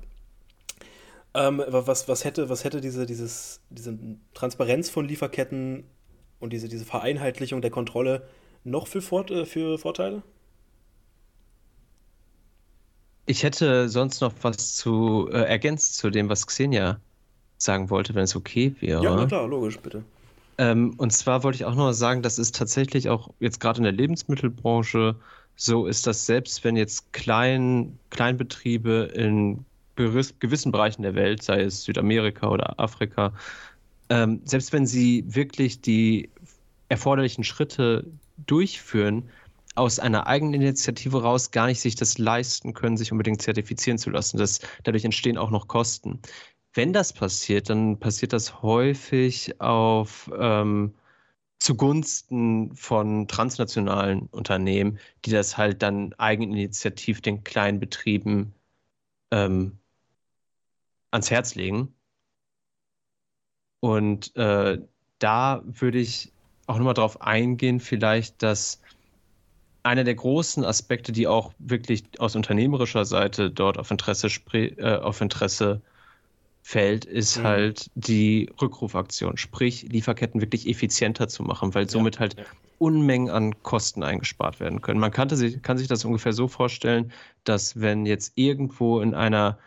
Ähm, was, was hätte, was hätte diese, dieses, diese Transparenz von Lieferketten und diese, diese Vereinheitlichung der Kontrolle noch für, Vor äh, für Vorteile? Ich hätte sonst noch was zu äh, ergänzt zu dem, was Xenia sagen wollte, wenn es okay wäre. Ja, na klar, logisch, bitte. Ähm, und zwar wollte ich auch noch sagen, dass es tatsächlich auch jetzt gerade in der Lebensmittelbranche so ist, dass selbst wenn jetzt Klein, Kleinbetriebe in gewissen Bereichen der Welt, sei es Südamerika oder Afrika, ähm, selbst wenn sie wirklich die erforderlichen Schritte durchführen, aus einer eigenen Initiative raus gar nicht sich das leisten können, sich unbedingt zertifizieren zu lassen. Das, dadurch entstehen auch noch Kosten. Wenn das passiert, dann passiert das häufig auf ähm, zugunsten von transnationalen Unternehmen, die das halt dann eigeninitiativ den kleinen Betrieben ähm, ans Herz legen. Und äh, da würde ich auch nochmal drauf eingehen, vielleicht, dass einer der großen Aspekte, die auch wirklich aus unternehmerischer Seite dort auf Interesse, äh, auf Interesse fällt, ist mhm. halt die Rückrufaktion, sprich Lieferketten wirklich effizienter zu machen, weil somit ja, halt ja. Unmengen an Kosten eingespart werden können. Man kannte sich, kann sich das ungefähr so vorstellen, dass wenn jetzt irgendwo in einer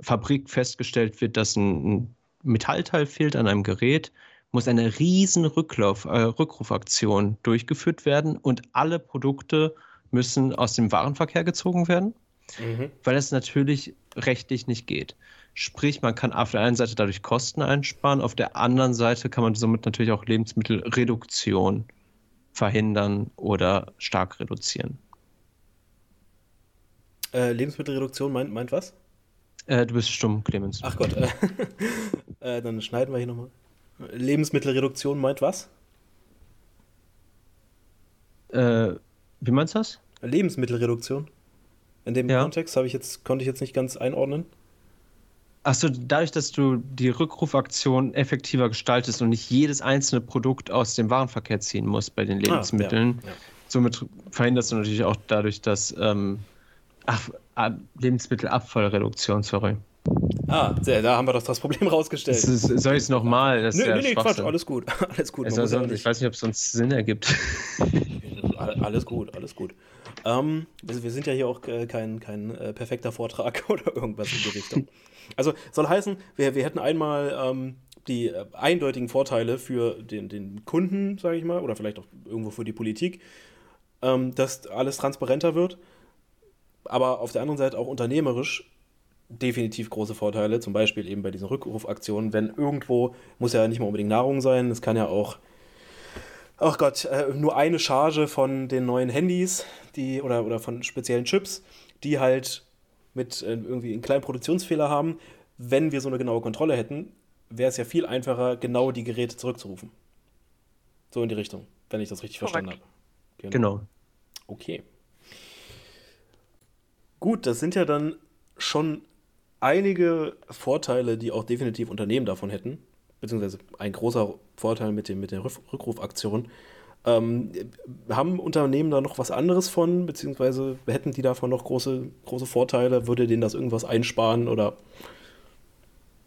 Fabrik festgestellt wird, dass ein, ein Metallteil fehlt an einem Gerät, muss eine riesen Rücklauf, äh, Rückrufaktion durchgeführt werden und alle Produkte müssen aus dem Warenverkehr gezogen werden, mhm. weil es natürlich rechtlich nicht geht. Sprich, man kann auf der einen Seite dadurch Kosten einsparen, auf der anderen Seite kann man somit natürlich auch Lebensmittelreduktion verhindern oder stark reduzieren. Äh, Lebensmittelreduktion meint, meint was? Äh, du bist stumm, Clemens. Ach Gott. Äh, äh, dann schneiden wir hier nochmal. Lebensmittelreduktion meint was? Äh, wie meinst du das? Lebensmittelreduktion. In dem ja. Kontext ich jetzt, konnte ich jetzt nicht ganz einordnen. Achso, dadurch, dass du die Rückrufaktion effektiver gestaltest und nicht jedes einzelne Produkt aus dem Warenverkehr ziehen musst bei den Lebensmitteln, ah, ja, ja. somit verhinderst du natürlich auch dadurch, dass ähm, ach, Lebensmittelabfallreduktion, sorry. Ah, da haben wir doch das Problem rausgestellt. Ist, soll ich es nochmal? Nee, nee, nee, Quatsch, alles gut. Alles gut. Also, also, ich weiß nicht, ob es sonst Sinn ergibt. alles gut, alles gut. Ähm, also wir sind ja hier auch äh, kein, kein äh, perfekter Vortrag oder irgendwas in die Richtung. Also soll heißen, wir, wir hätten einmal ähm, die äh, eindeutigen Vorteile für den, den Kunden, sage ich mal, oder vielleicht auch irgendwo für die Politik, ähm, dass alles transparenter wird. Aber auf der anderen Seite auch unternehmerisch definitiv große Vorteile, zum Beispiel eben bei diesen Rückrufaktionen, wenn irgendwo, muss ja nicht mal unbedingt Nahrung sein, es kann ja auch, ach Gott, äh, nur eine Charge von den neuen Handys, die, oder, oder von speziellen Chips, die halt mit äh, irgendwie einen kleinen Produktionsfehler haben. Wenn wir so eine genaue Kontrolle hätten, wäre es ja viel einfacher, genau die Geräte zurückzurufen. So in die Richtung, wenn ich das richtig Korrekt. verstanden habe. Genau. genau. Okay. Gut, das sind ja dann schon einige Vorteile, die auch definitiv Unternehmen davon hätten, beziehungsweise ein großer Vorteil mit, dem, mit der Rückrufaktion. Ähm, haben Unternehmen da noch was anderes von, beziehungsweise hätten die davon noch große, große Vorteile? Würde denen das irgendwas einsparen oder?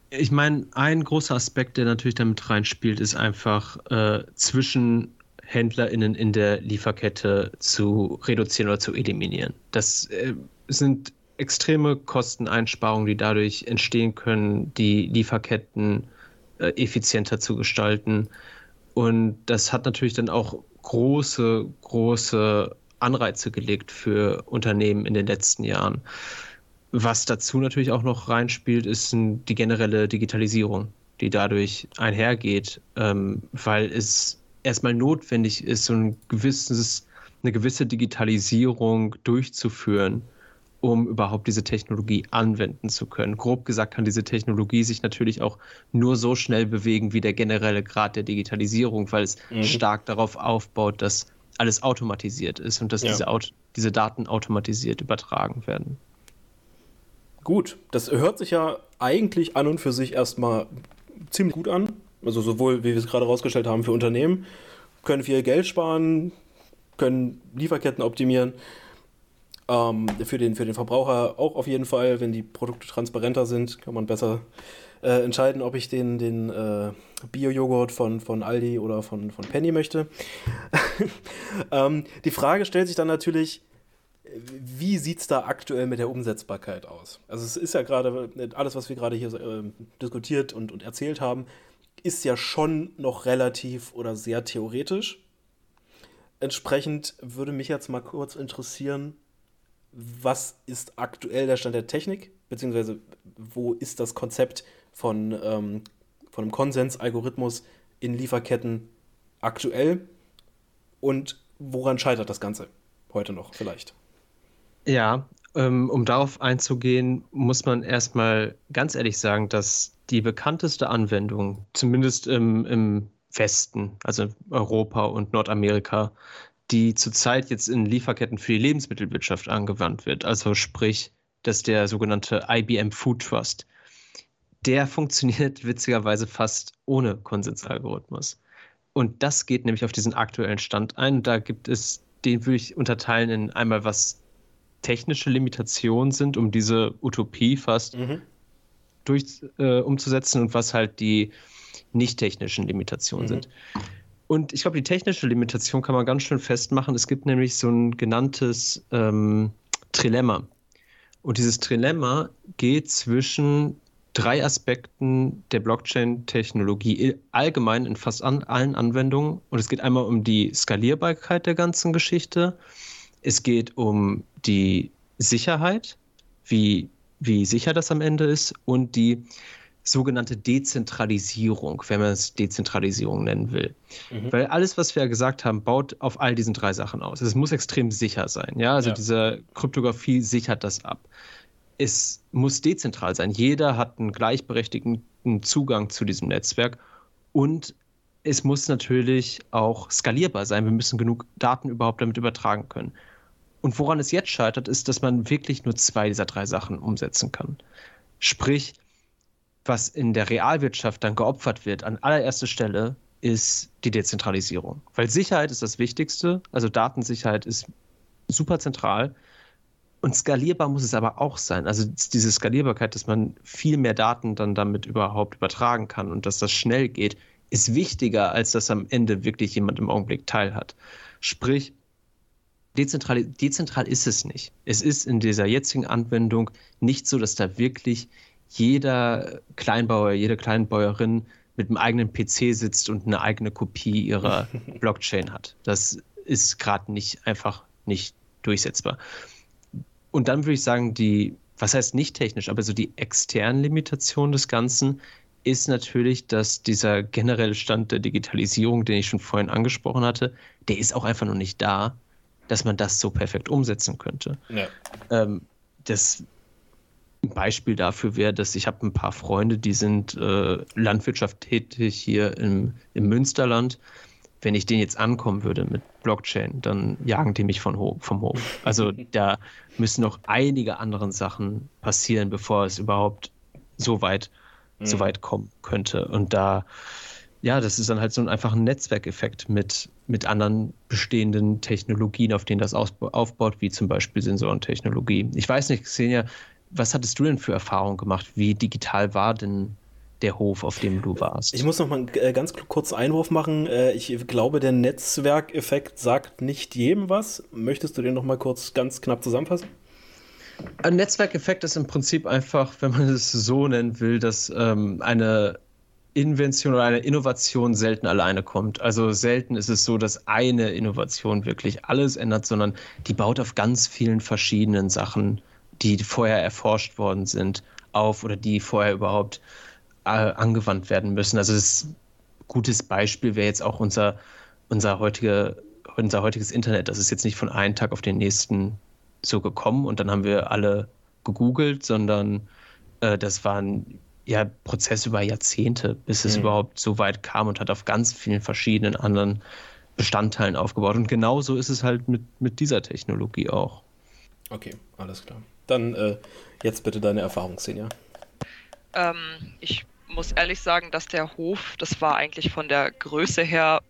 Ich meine, ein großer Aspekt, der natürlich damit reinspielt, ist einfach äh, zwischen HändlerInnen in der Lieferkette zu reduzieren oder zu eliminieren. Das äh, sind extreme Kosteneinsparungen, die dadurch entstehen können, die Lieferketten äh, effizienter zu gestalten. Und das hat natürlich dann auch große, große Anreize gelegt für Unternehmen in den letzten Jahren. Was dazu natürlich auch noch reinspielt, ist die generelle Digitalisierung, die dadurch einhergeht, ähm, weil es erstmal notwendig ist, so ein gewisses, eine gewisse Digitalisierung durchzuführen, um überhaupt diese Technologie anwenden zu können. Grob gesagt kann diese Technologie sich natürlich auch nur so schnell bewegen wie der generelle Grad der Digitalisierung, weil es mhm. stark darauf aufbaut, dass alles automatisiert ist und dass ja. diese, Auto diese Daten automatisiert übertragen werden. Gut, das hört sich ja eigentlich an und für sich erstmal ziemlich gut an. Also sowohl, wie wir es gerade rausgestellt haben, für Unternehmen, können viel Geld sparen, können Lieferketten optimieren. Ähm, für, den, für den Verbraucher auch auf jeden Fall, wenn die Produkte transparenter sind, kann man besser äh, entscheiden, ob ich den, den äh, Bio-Joghurt von, von Aldi oder von, von Penny möchte. ähm, die Frage stellt sich dann natürlich, wie sieht es da aktuell mit der Umsetzbarkeit aus? Also es ist ja gerade, alles, was wir gerade hier äh, diskutiert und, und erzählt haben, ist ja schon noch relativ oder sehr theoretisch. Entsprechend würde mich jetzt mal kurz interessieren, was ist aktuell der Stand der Technik, beziehungsweise wo ist das Konzept von, ähm, von einem Konsensalgorithmus in Lieferketten aktuell und woran scheitert das Ganze heute noch vielleicht? Ja, ähm, um darauf einzugehen, muss man erstmal ganz ehrlich sagen, dass die bekannteste Anwendung, zumindest im, im Westen, also Europa und Nordamerika, die zurzeit jetzt in Lieferketten für die Lebensmittelwirtschaft angewandt wird. Also sprich, dass der sogenannte IBM Food Trust, der funktioniert witzigerweise fast ohne Konsensalgorithmus. Und das geht nämlich auf diesen aktuellen Stand ein. Da gibt es, den würde ich unterteilen in einmal, was technische Limitationen sind, um diese Utopie fast mhm. durch, äh, umzusetzen und was halt die nicht technischen Limitationen mhm. sind. Und ich glaube, die technische Limitation kann man ganz schön festmachen. Es gibt nämlich so ein genanntes ähm, Trilemma. Und dieses Trilemma geht zwischen drei Aspekten der Blockchain-Technologie allgemein in fast an, allen Anwendungen. Und es geht einmal um die Skalierbarkeit der ganzen Geschichte. Es geht um die Sicherheit, wie, wie sicher das am Ende ist und die sogenannte Dezentralisierung, wenn man es Dezentralisierung nennen will. Mhm. Weil alles, was wir ja gesagt haben, baut auf all diesen drei Sachen aus. Es muss extrem sicher sein. Ja, also ja. diese Kryptographie sichert das ab. Es muss dezentral sein. Jeder hat einen gleichberechtigten Zugang zu diesem Netzwerk und es muss natürlich auch skalierbar sein. Wir müssen genug Daten überhaupt damit übertragen können. Und woran es jetzt scheitert, ist, dass man wirklich nur zwei dieser drei Sachen umsetzen kann. Sprich, was in der Realwirtschaft dann geopfert wird, an allererster Stelle, ist die Dezentralisierung. Weil Sicherheit ist das Wichtigste, also Datensicherheit ist super zentral. Und skalierbar muss es aber auch sein. Also diese Skalierbarkeit, dass man viel mehr Daten dann damit überhaupt übertragen kann und dass das schnell geht, ist wichtiger, als dass am Ende wirklich jemand im Augenblick teilhat. Sprich, dezentral, dezentral ist es nicht. Es ist in dieser jetzigen Anwendung nicht so, dass da wirklich jeder Kleinbauer, jede Kleinbäuerin mit einem eigenen PC sitzt und eine eigene Kopie ihrer Blockchain hat. Das ist gerade nicht einfach nicht durchsetzbar. Und dann würde ich sagen, die, was heißt nicht technisch, aber so die externen Limitationen des Ganzen ist natürlich, dass dieser generelle Stand der Digitalisierung, den ich schon vorhin angesprochen hatte, der ist auch einfach noch nicht da, dass man das so perfekt umsetzen könnte. Ja. Ähm, das ein Beispiel dafür wäre, dass ich habe ein paar Freunde, die sind äh, Landwirtschaft tätig hier im, im Münsterland. Wenn ich denen jetzt ankommen würde mit Blockchain, dann jagen die mich von Ho vom Hof. Also da müssen noch einige andere Sachen passieren, bevor es überhaupt so weit, mhm. so weit kommen könnte. Und da, ja, das ist dann halt so ein einfach ein Netzwerkeffekt mit, mit anderen bestehenden Technologien, auf denen das aufbaut, wie zum Beispiel Sensorentechnologie. Ich weiß nicht, Xenia, was hattest du denn für Erfahrungen gemacht? Wie digital war denn der Hof, auf dem du warst? Ich muss noch mal einen äh, ganz kurz Einwurf machen. Äh, ich glaube, der Netzwerkeffekt sagt nicht jedem was. Möchtest du den noch mal kurz ganz knapp zusammenfassen? Ein Netzwerkeffekt ist im Prinzip einfach, wenn man es so nennen will, dass ähm, eine Invention oder eine Innovation selten alleine kommt. Also selten ist es so, dass eine Innovation wirklich alles ändert, sondern die baut auf ganz vielen verschiedenen Sachen die vorher erforscht worden sind, auf oder die vorher überhaupt äh, angewandt werden müssen. Also das gutes Beispiel wäre jetzt auch unser, unser, heutige, unser heutiges Internet. Das ist jetzt nicht von einem Tag auf den nächsten so gekommen und dann haben wir alle gegoogelt, sondern äh, das war ein ja, Prozess über Jahrzehnte, bis es mhm. überhaupt so weit kam und hat auf ganz vielen verschiedenen anderen Bestandteilen aufgebaut. Und genauso ist es halt mit, mit dieser Technologie auch. Okay, alles klar. Dann äh, jetzt bitte deine Erfahrung, Senja. Ähm, ich muss ehrlich sagen, dass der Hof, das war eigentlich von der Größe her,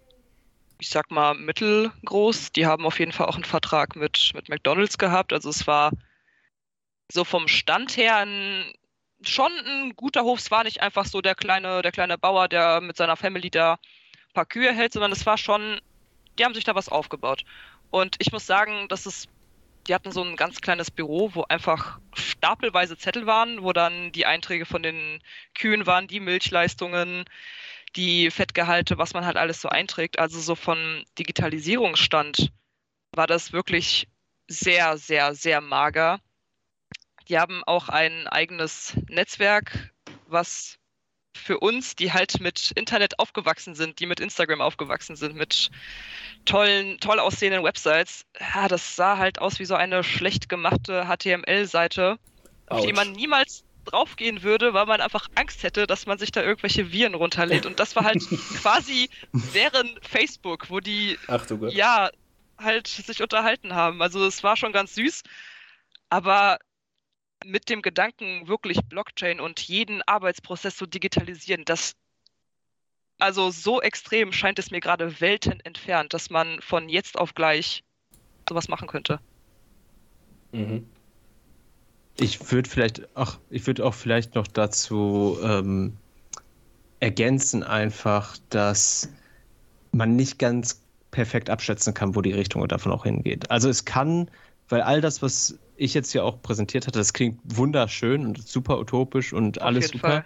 ich sag mal, mittelgroß. Die haben auf jeden Fall auch einen Vertrag mit, mit McDonalds gehabt. Also es war so vom Stand her ein, schon ein guter Hof. Es war nicht einfach so der kleine, der kleine Bauer, der mit seiner Family da ein paar Kühe hält, sondern es war schon, die haben sich da was aufgebaut. Und ich muss sagen, dass es die hatten so ein ganz kleines Büro, wo einfach stapelweise Zettel waren, wo dann die Einträge von den Kühen waren, die Milchleistungen, die Fettgehalte, was man halt alles so einträgt. Also so von Digitalisierungsstand war das wirklich sehr, sehr, sehr mager. Die haben auch ein eigenes Netzwerk, was für uns, die halt mit Internet aufgewachsen sind, die mit Instagram aufgewachsen sind, mit tollen, toll aussehenden Websites, ja, das sah halt aus wie so eine schlecht gemachte HTML-Seite, auf die man niemals draufgehen würde, weil man einfach Angst hätte, dass man sich da irgendwelche Viren runterlädt. Und das war halt quasi deren Facebook, wo die ja halt sich unterhalten haben. Also es war schon ganz süß, aber mit dem Gedanken, wirklich Blockchain und jeden Arbeitsprozess zu digitalisieren, das also so extrem scheint es mir gerade Welten entfernt, dass man von jetzt auf gleich sowas machen könnte. Mhm. Ich würde vielleicht auch, ich würde auch vielleicht noch dazu ähm, ergänzen einfach, dass man nicht ganz perfekt abschätzen kann, wo die Richtung davon auch hingeht. Also es kann, weil all das, was ich jetzt hier auch präsentiert hatte, das klingt wunderschön und super utopisch und auf alles super. Fall.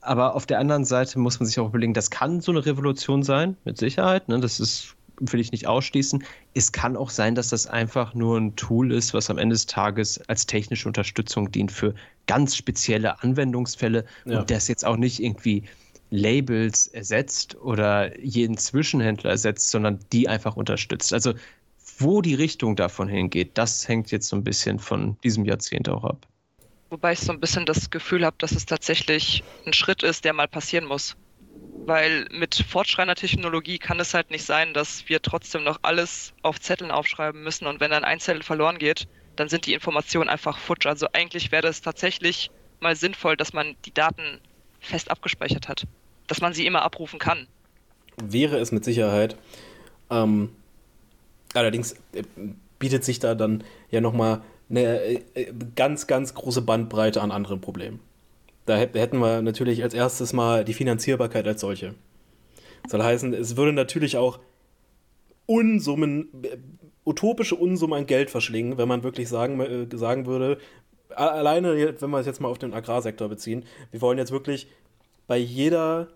Aber auf der anderen Seite muss man sich auch überlegen, das kann so eine Revolution sein, mit Sicherheit. Ne? Das ist, will ich nicht ausschließen. Es kann auch sein, dass das einfach nur ein Tool ist, was am Ende des Tages als technische Unterstützung dient für ganz spezielle Anwendungsfälle ja. und das jetzt auch nicht irgendwie Labels ersetzt oder jeden Zwischenhändler ersetzt, sondern die einfach unterstützt. Also wo die Richtung davon hingeht, das hängt jetzt so ein bisschen von diesem Jahrzehnt auch ab. Wobei ich so ein bisschen das Gefühl habe, dass es tatsächlich ein Schritt ist, der mal passieren muss. Weil mit fortschreitender Technologie kann es halt nicht sein, dass wir trotzdem noch alles auf Zetteln aufschreiben müssen und wenn dann ein Zettel verloren geht, dann sind die Informationen einfach futsch. Also eigentlich wäre es tatsächlich mal sinnvoll, dass man die Daten fest abgespeichert hat. Dass man sie immer abrufen kann. Wäre es mit Sicherheit. Ähm, allerdings äh, bietet sich da dann ja nochmal eine äh, ganz, ganz große Bandbreite an anderen Problemen. Da hätten wir natürlich als erstes mal die Finanzierbarkeit als solche. Das soll heißen, es würde natürlich auch Unsummen, äh, utopische Unsummen an Geld verschlingen, wenn man wirklich sagen, äh, sagen würde, alleine, wenn wir es jetzt mal auf den Agrarsektor beziehen, wir wollen jetzt wirklich bei jeder,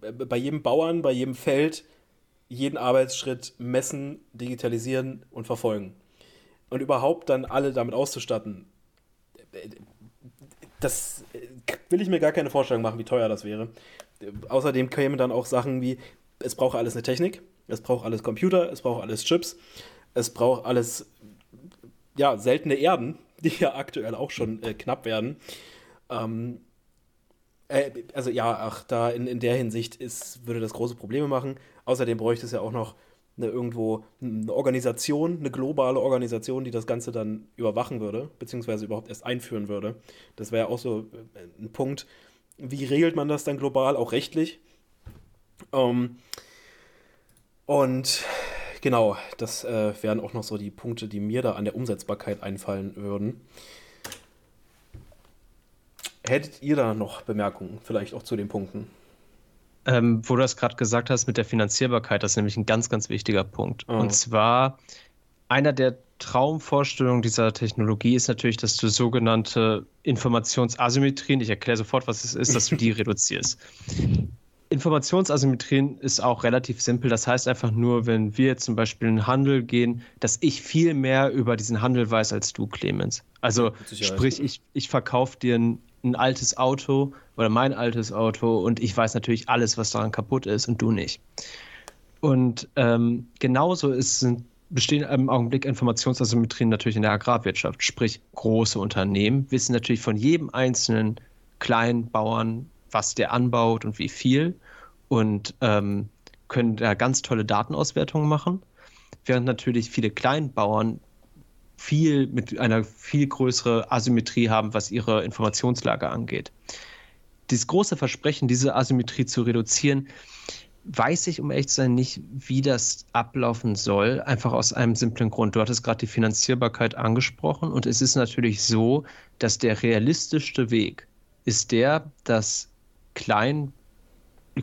äh, bei jedem Bauern, bei jedem Feld jeden Arbeitsschritt messen, digitalisieren und verfolgen. Und überhaupt dann alle damit auszustatten, das will ich mir gar keine Vorstellung machen, wie teuer das wäre. Außerdem kämen dann auch Sachen wie, es braucht alles eine Technik, es braucht alles Computer, es braucht alles Chips, es braucht alles, ja, seltene Erden, die ja aktuell auch schon äh, knapp werden. Ähm, äh, also ja, ach, da in, in der Hinsicht ist, würde das große Probleme machen. Außerdem bräuchte es ja auch noch eine, irgendwo eine Organisation, eine globale Organisation, die das Ganze dann überwachen würde, beziehungsweise überhaupt erst einführen würde. Das wäre ja auch so äh, ein Punkt. Wie regelt man das dann global, auch rechtlich? Ähm, und genau, das äh, wären auch noch so die Punkte, die mir da an der Umsetzbarkeit einfallen würden. Hättet ihr da noch Bemerkungen, vielleicht auch zu den Punkten? Ähm, wo du das gerade gesagt hast mit der Finanzierbarkeit, das ist nämlich ein ganz, ganz wichtiger Punkt. Oh. Und zwar einer der Traumvorstellungen dieser Technologie ist natürlich, dass du sogenannte Informationsasymmetrien, ich erkläre sofort, was es ist, dass du die reduzierst. Informationsasymmetrien ist auch relativ simpel. Das heißt einfach nur, wenn wir zum Beispiel in den Handel gehen, dass ich viel mehr über diesen Handel weiß als du, Clemens. Also sprich, ich, ich verkaufe dir ein, ein, altes Auto oder mein altes Auto und ich weiß natürlich alles, was daran kaputt ist und du nicht. Und ähm, genauso ist, sind, bestehen im Augenblick Informationsasymmetrien natürlich in der Agrarwirtschaft. Sprich, große Unternehmen wissen natürlich von jedem einzelnen kleinen Bauern, was der anbaut und wie viel und ähm, können da ganz tolle Datenauswertungen machen, während natürlich viele Kleinbauern viel mit einer viel größere Asymmetrie haben, was ihre Informationslage angeht. Dieses große Versprechen, diese Asymmetrie zu reduzieren, weiß ich, um ehrlich zu sein, nicht, wie das ablaufen soll. Einfach aus einem simplen Grund. Du hattest gerade die Finanzierbarkeit angesprochen und es ist natürlich so, dass der realistischste Weg ist der, dass klein,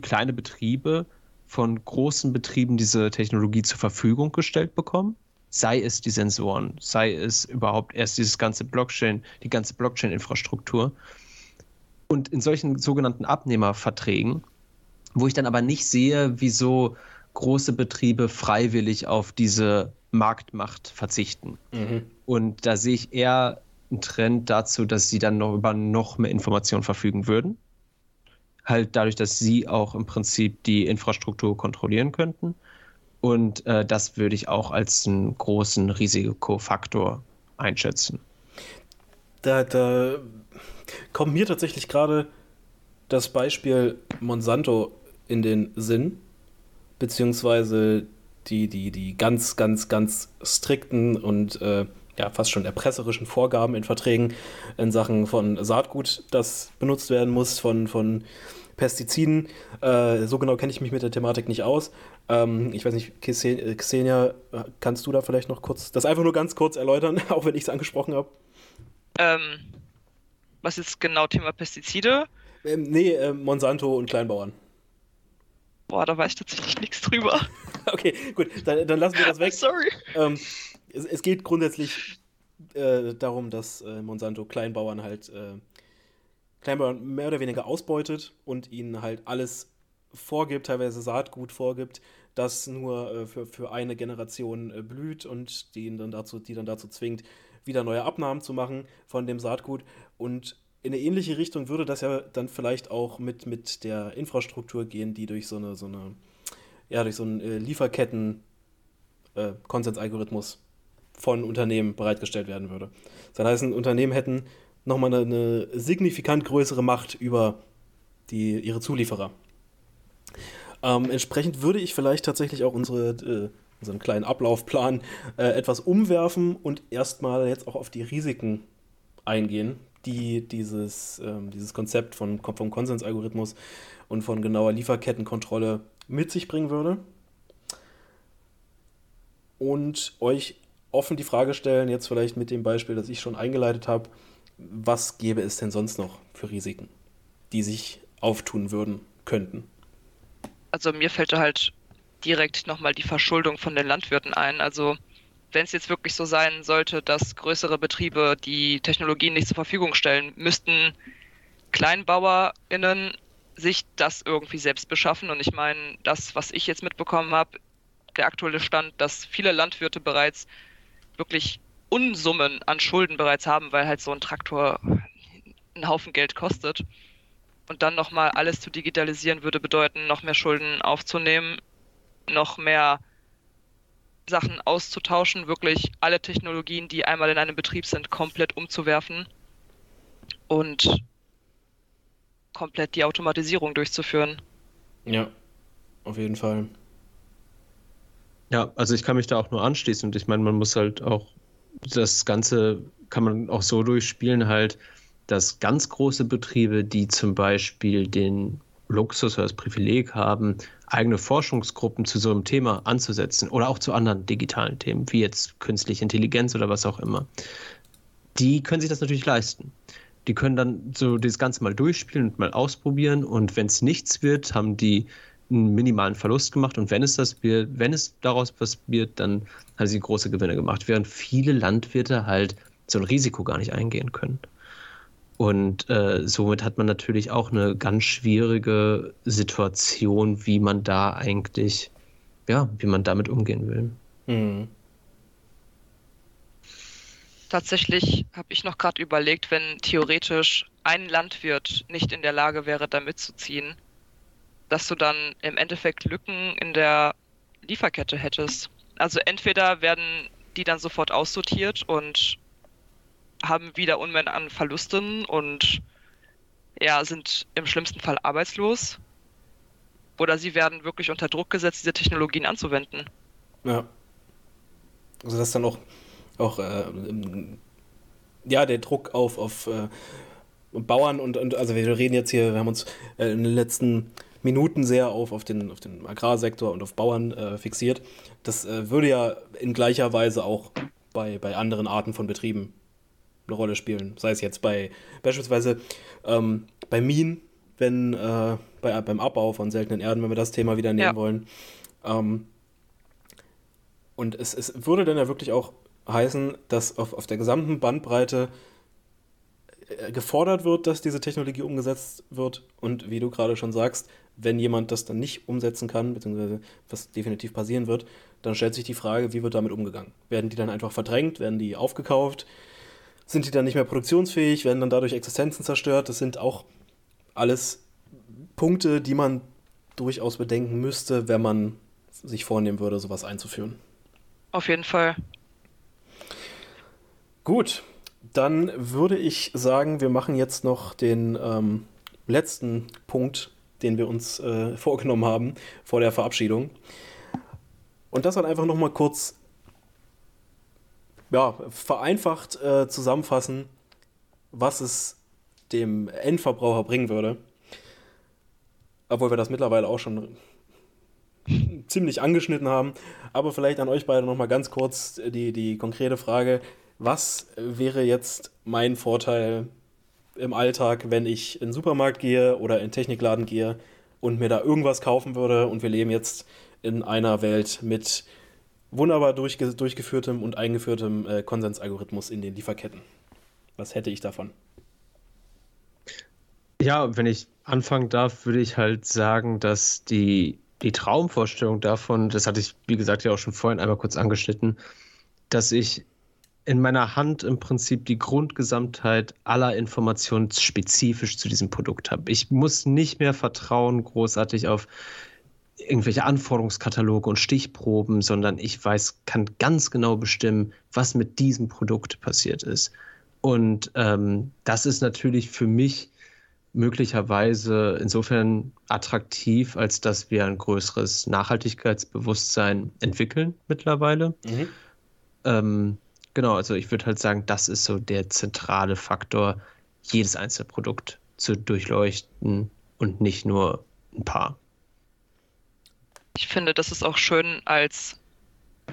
kleine Betriebe von großen Betrieben diese Technologie zur Verfügung gestellt bekommen. Sei es die Sensoren, sei es überhaupt erst dieses ganze Blockchain, die ganze Blockchain-Infrastruktur. Und in solchen sogenannten Abnehmerverträgen, wo ich dann aber nicht sehe, wieso große Betriebe freiwillig auf diese Marktmacht verzichten. Mhm. Und da sehe ich eher einen Trend dazu, dass sie dann noch über noch mehr Informationen verfügen würden halt dadurch, dass sie auch im Prinzip die Infrastruktur kontrollieren könnten. Und äh, das würde ich auch als einen großen Risikofaktor einschätzen. Da, da kommt mir tatsächlich gerade das Beispiel Monsanto in den Sinn, beziehungsweise die, die, die ganz, ganz, ganz strikten und äh, ja, fast schon erpresserischen Vorgaben in Verträgen in Sachen von Saatgut, das benutzt werden muss, von, von Pestiziden. Äh, so genau kenne ich mich mit der Thematik nicht aus. Ähm, ich weiß nicht, Xenia, kannst du da vielleicht noch kurz das einfach nur ganz kurz erläutern, auch wenn ich es angesprochen habe? Ähm, was ist genau Thema Pestizide? Ähm, nee, äh, Monsanto und Kleinbauern. Boah, da weiß ich tatsächlich nichts drüber. okay, gut, dann, dann lassen wir das weg. Sorry. Ähm, es, es, geht grundsätzlich äh, darum, dass äh, Monsanto Kleinbauern halt äh, Kleinbauern mehr oder weniger ausbeutet und ihnen halt alles vorgibt, teilweise Saatgut vorgibt, das nur äh, für, für eine Generation äh, blüht und die dann dazu, die dann dazu zwingt, wieder neue Abnahmen zu machen von dem Saatgut. Und in eine ähnliche Richtung würde das ja dann vielleicht auch mit, mit der Infrastruktur gehen, die durch so eine, so eine, ja, durch so einen äh, Lieferketten äh, von Unternehmen bereitgestellt werden würde. Das heißt, Unternehmen hätten nochmal eine, eine signifikant größere Macht über die, ihre Zulieferer. Ähm, entsprechend würde ich vielleicht tatsächlich auch unsere, äh, unseren kleinen Ablaufplan äh, etwas umwerfen und erstmal jetzt auch auf die Risiken eingehen, die dieses, ähm, dieses Konzept von, vom Konsensalgorithmus und von genauer Lieferkettenkontrolle mit sich bringen würde. Und euch offen die Frage stellen, jetzt vielleicht mit dem Beispiel, das ich schon eingeleitet habe, was gäbe es denn sonst noch für Risiken, die sich auftun würden, könnten? Also mir fällt da halt direkt nochmal die Verschuldung von den Landwirten ein. Also wenn es jetzt wirklich so sein sollte, dass größere Betriebe die Technologien nicht zur Verfügung stellen, müssten KleinbauerInnen sich das irgendwie selbst beschaffen. Und ich meine, das, was ich jetzt mitbekommen habe, der aktuelle Stand, dass viele Landwirte bereits wirklich Unsummen an Schulden bereits haben, weil halt so ein Traktor einen Haufen Geld kostet. Und dann nochmal alles zu digitalisieren würde bedeuten, noch mehr Schulden aufzunehmen, noch mehr Sachen auszutauschen, wirklich alle Technologien, die einmal in einem Betrieb sind, komplett umzuwerfen und komplett die Automatisierung durchzuführen. Ja, auf jeden Fall. Ja, also ich kann mich da auch nur anschließen und ich meine, man muss halt auch das Ganze kann man auch so durchspielen, halt, dass ganz große Betriebe, die zum Beispiel den Luxus oder das Privileg haben, eigene Forschungsgruppen zu so einem Thema anzusetzen oder auch zu anderen digitalen Themen, wie jetzt künstliche Intelligenz oder was auch immer, die können sich das natürlich leisten. Die können dann so das Ganze mal durchspielen und mal ausprobieren und wenn es nichts wird, haben die einen minimalen Verlust gemacht und wenn es das wird, wenn es daraus was wird, dann haben sie große Gewinne gemacht, während viele Landwirte halt so ein Risiko gar nicht eingehen können. Und äh, somit hat man natürlich auch eine ganz schwierige Situation, wie man da eigentlich, ja, wie man damit umgehen will. Mhm. Tatsächlich habe ich noch gerade überlegt, wenn theoretisch ein Landwirt nicht in der Lage wäre, da mitzuziehen, dass du dann im Endeffekt Lücken in der Lieferkette hättest. Also entweder werden die dann sofort aussortiert und haben wieder Unmengen an Verlusten und ja, sind im schlimmsten Fall arbeitslos. Oder sie werden wirklich unter Druck gesetzt, diese Technologien anzuwenden. Ja. Also das ist dann auch, auch äh, ja, der Druck auf, auf äh, Bauern und, und also wir reden jetzt hier, wir haben uns äh, in den letzten Minuten sehr auf, auf, den, auf den Agrarsektor und auf Bauern äh, fixiert. Das äh, würde ja in gleicher Weise auch bei, bei anderen Arten von Betrieben eine Rolle spielen. Sei es jetzt bei beispielsweise ähm, bei Minen, wenn äh, bei, beim Abbau von seltenen Erden, wenn wir das Thema wieder nehmen ja. wollen. Ähm, und es, es würde dann ja wirklich auch heißen, dass auf, auf der gesamten Bandbreite äh, gefordert wird, dass diese Technologie umgesetzt wird. Und wie du gerade schon sagst, wenn jemand das dann nicht umsetzen kann, beziehungsweise was definitiv passieren wird, dann stellt sich die Frage, wie wird damit umgegangen? Werden die dann einfach verdrängt? Werden die aufgekauft? Sind die dann nicht mehr produktionsfähig, werden dann dadurch Existenzen zerstört. Das sind auch alles Punkte, die man durchaus bedenken müsste, wenn man sich vornehmen würde, sowas einzuführen. Auf jeden Fall. Gut, dann würde ich sagen, wir machen jetzt noch den ähm, letzten Punkt, den wir uns äh, vorgenommen haben vor der Verabschiedung. Und das dann einfach noch mal kurz ja, vereinfacht äh, zusammenfassen, was es dem Endverbraucher bringen würde. Obwohl wir das mittlerweile auch schon ziemlich angeschnitten haben. Aber vielleicht an euch beide nochmal ganz kurz die, die konkrete Frage. Was wäre jetzt mein Vorteil im Alltag, wenn ich in den Supermarkt gehe oder in den Technikladen gehe und mir da irgendwas kaufen würde und wir leben jetzt in einer Welt mit wunderbar durchge durchgeführtem und eingeführtem äh, Konsensalgorithmus in den Lieferketten. Was hätte ich davon? Ja, wenn ich anfangen darf, würde ich halt sagen, dass die, die Traumvorstellung davon, das hatte ich, wie gesagt, ja auch schon vorhin einmal kurz angeschnitten, dass ich in meiner Hand im Prinzip die Grundgesamtheit aller Informationen spezifisch zu diesem Produkt habe. Ich muss nicht mehr vertrauen großartig auf irgendwelche Anforderungskataloge und Stichproben, sondern ich weiß, kann ganz genau bestimmen, was mit diesem Produkt passiert ist. Und ähm, das ist natürlich für mich möglicherweise insofern attraktiv, als dass wir ein größeres Nachhaltigkeitsbewusstsein entwickeln mittlerweile. Mhm. Ähm, genau, also ich würde halt sagen, das ist so der zentrale Faktor. jedes einzelne Produkt zu durchleuchten und nicht nur ein paar. Ich finde, das ist auch schön als,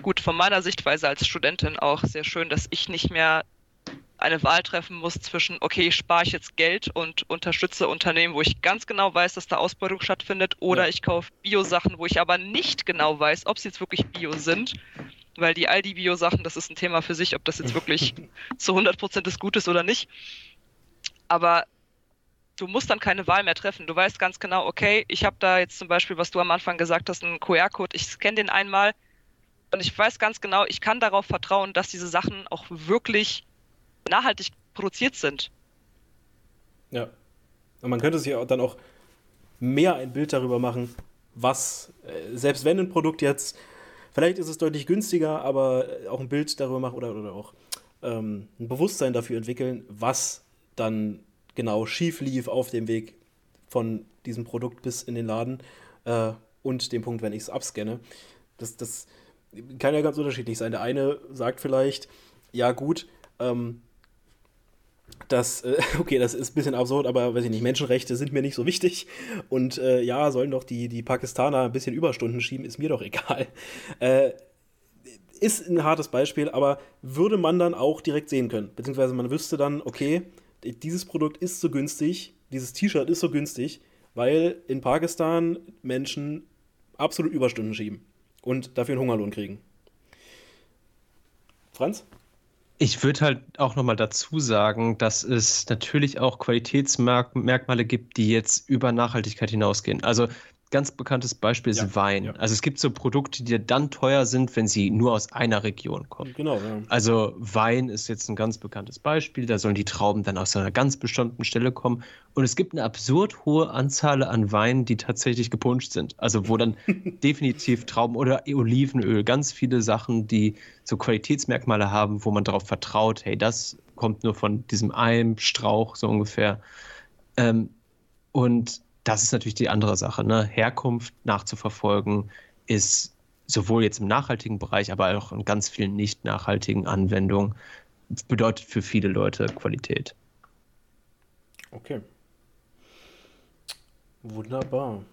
gut, von meiner Sichtweise als Studentin auch sehr schön, dass ich nicht mehr eine Wahl treffen muss zwischen, okay, spare ich jetzt Geld und unterstütze Unternehmen, wo ich ganz genau weiß, dass da Ausbeutung stattfindet, oder ja. ich kaufe Bio-Sachen, wo ich aber nicht genau weiß, ob sie jetzt wirklich Bio sind. Weil die Aldi-Bio-Sachen, das ist ein Thema für sich, ob das jetzt wirklich zu 100% des Gutes oder nicht. Aber du musst dann keine Wahl mehr treffen. Du weißt ganz genau, okay, ich habe da jetzt zum Beispiel, was du am Anfang gesagt hast, einen QR-Code, ich scanne den einmal und ich weiß ganz genau, ich kann darauf vertrauen, dass diese Sachen auch wirklich nachhaltig produziert sind. Ja. Und man könnte sich dann auch mehr ein Bild darüber machen, was, äh, selbst wenn ein Produkt jetzt, vielleicht ist es deutlich günstiger, aber auch ein Bild darüber machen oder, oder auch ähm, ein Bewusstsein dafür entwickeln, was dann genau schief lief auf dem Weg von diesem Produkt bis in den Laden äh, und dem Punkt, wenn ich es abscanne. Das, das kann ja ganz unterschiedlich sein. Der eine sagt vielleicht, ja gut, ähm, das, äh, okay, das ist ein bisschen absurd, aber weiß ich nicht, Menschenrechte sind mir nicht so wichtig. Und äh, ja, sollen doch die, die Pakistaner ein bisschen Überstunden schieben, ist mir doch egal. Äh, ist ein hartes Beispiel, aber würde man dann auch direkt sehen können. Beziehungsweise man wüsste dann, okay, dieses Produkt ist so günstig, dieses T-Shirt ist so günstig, weil in Pakistan Menschen absolut Überstunden schieben und dafür einen Hungerlohn kriegen. Franz? Ich würde halt auch nochmal dazu sagen, dass es natürlich auch Qualitätsmerkmale gibt, die jetzt über Nachhaltigkeit hinausgehen. Also ganz bekanntes Beispiel ist ja, Wein. Ja. Also es gibt so Produkte, die dann teuer sind, wenn sie nur aus einer Region kommen. Genau. Ja. Also Wein ist jetzt ein ganz bekanntes Beispiel. Da sollen die Trauben dann aus einer ganz bestimmten Stelle kommen. Und es gibt eine absurd hohe Anzahl an Weinen, die tatsächlich gepuncht sind. Also wo dann definitiv Trauben oder Olivenöl, ganz viele Sachen, die so Qualitätsmerkmale haben, wo man darauf vertraut, hey, das kommt nur von diesem einen Strauch so ungefähr. Ähm, und das ist natürlich die andere Sache. Ne? Herkunft nachzuverfolgen ist sowohl jetzt im nachhaltigen Bereich, aber auch in ganz vielen nicht nachhaltigen Anwendungen, bedeutet für viele Leute Qualität. Okay. Wunderbar.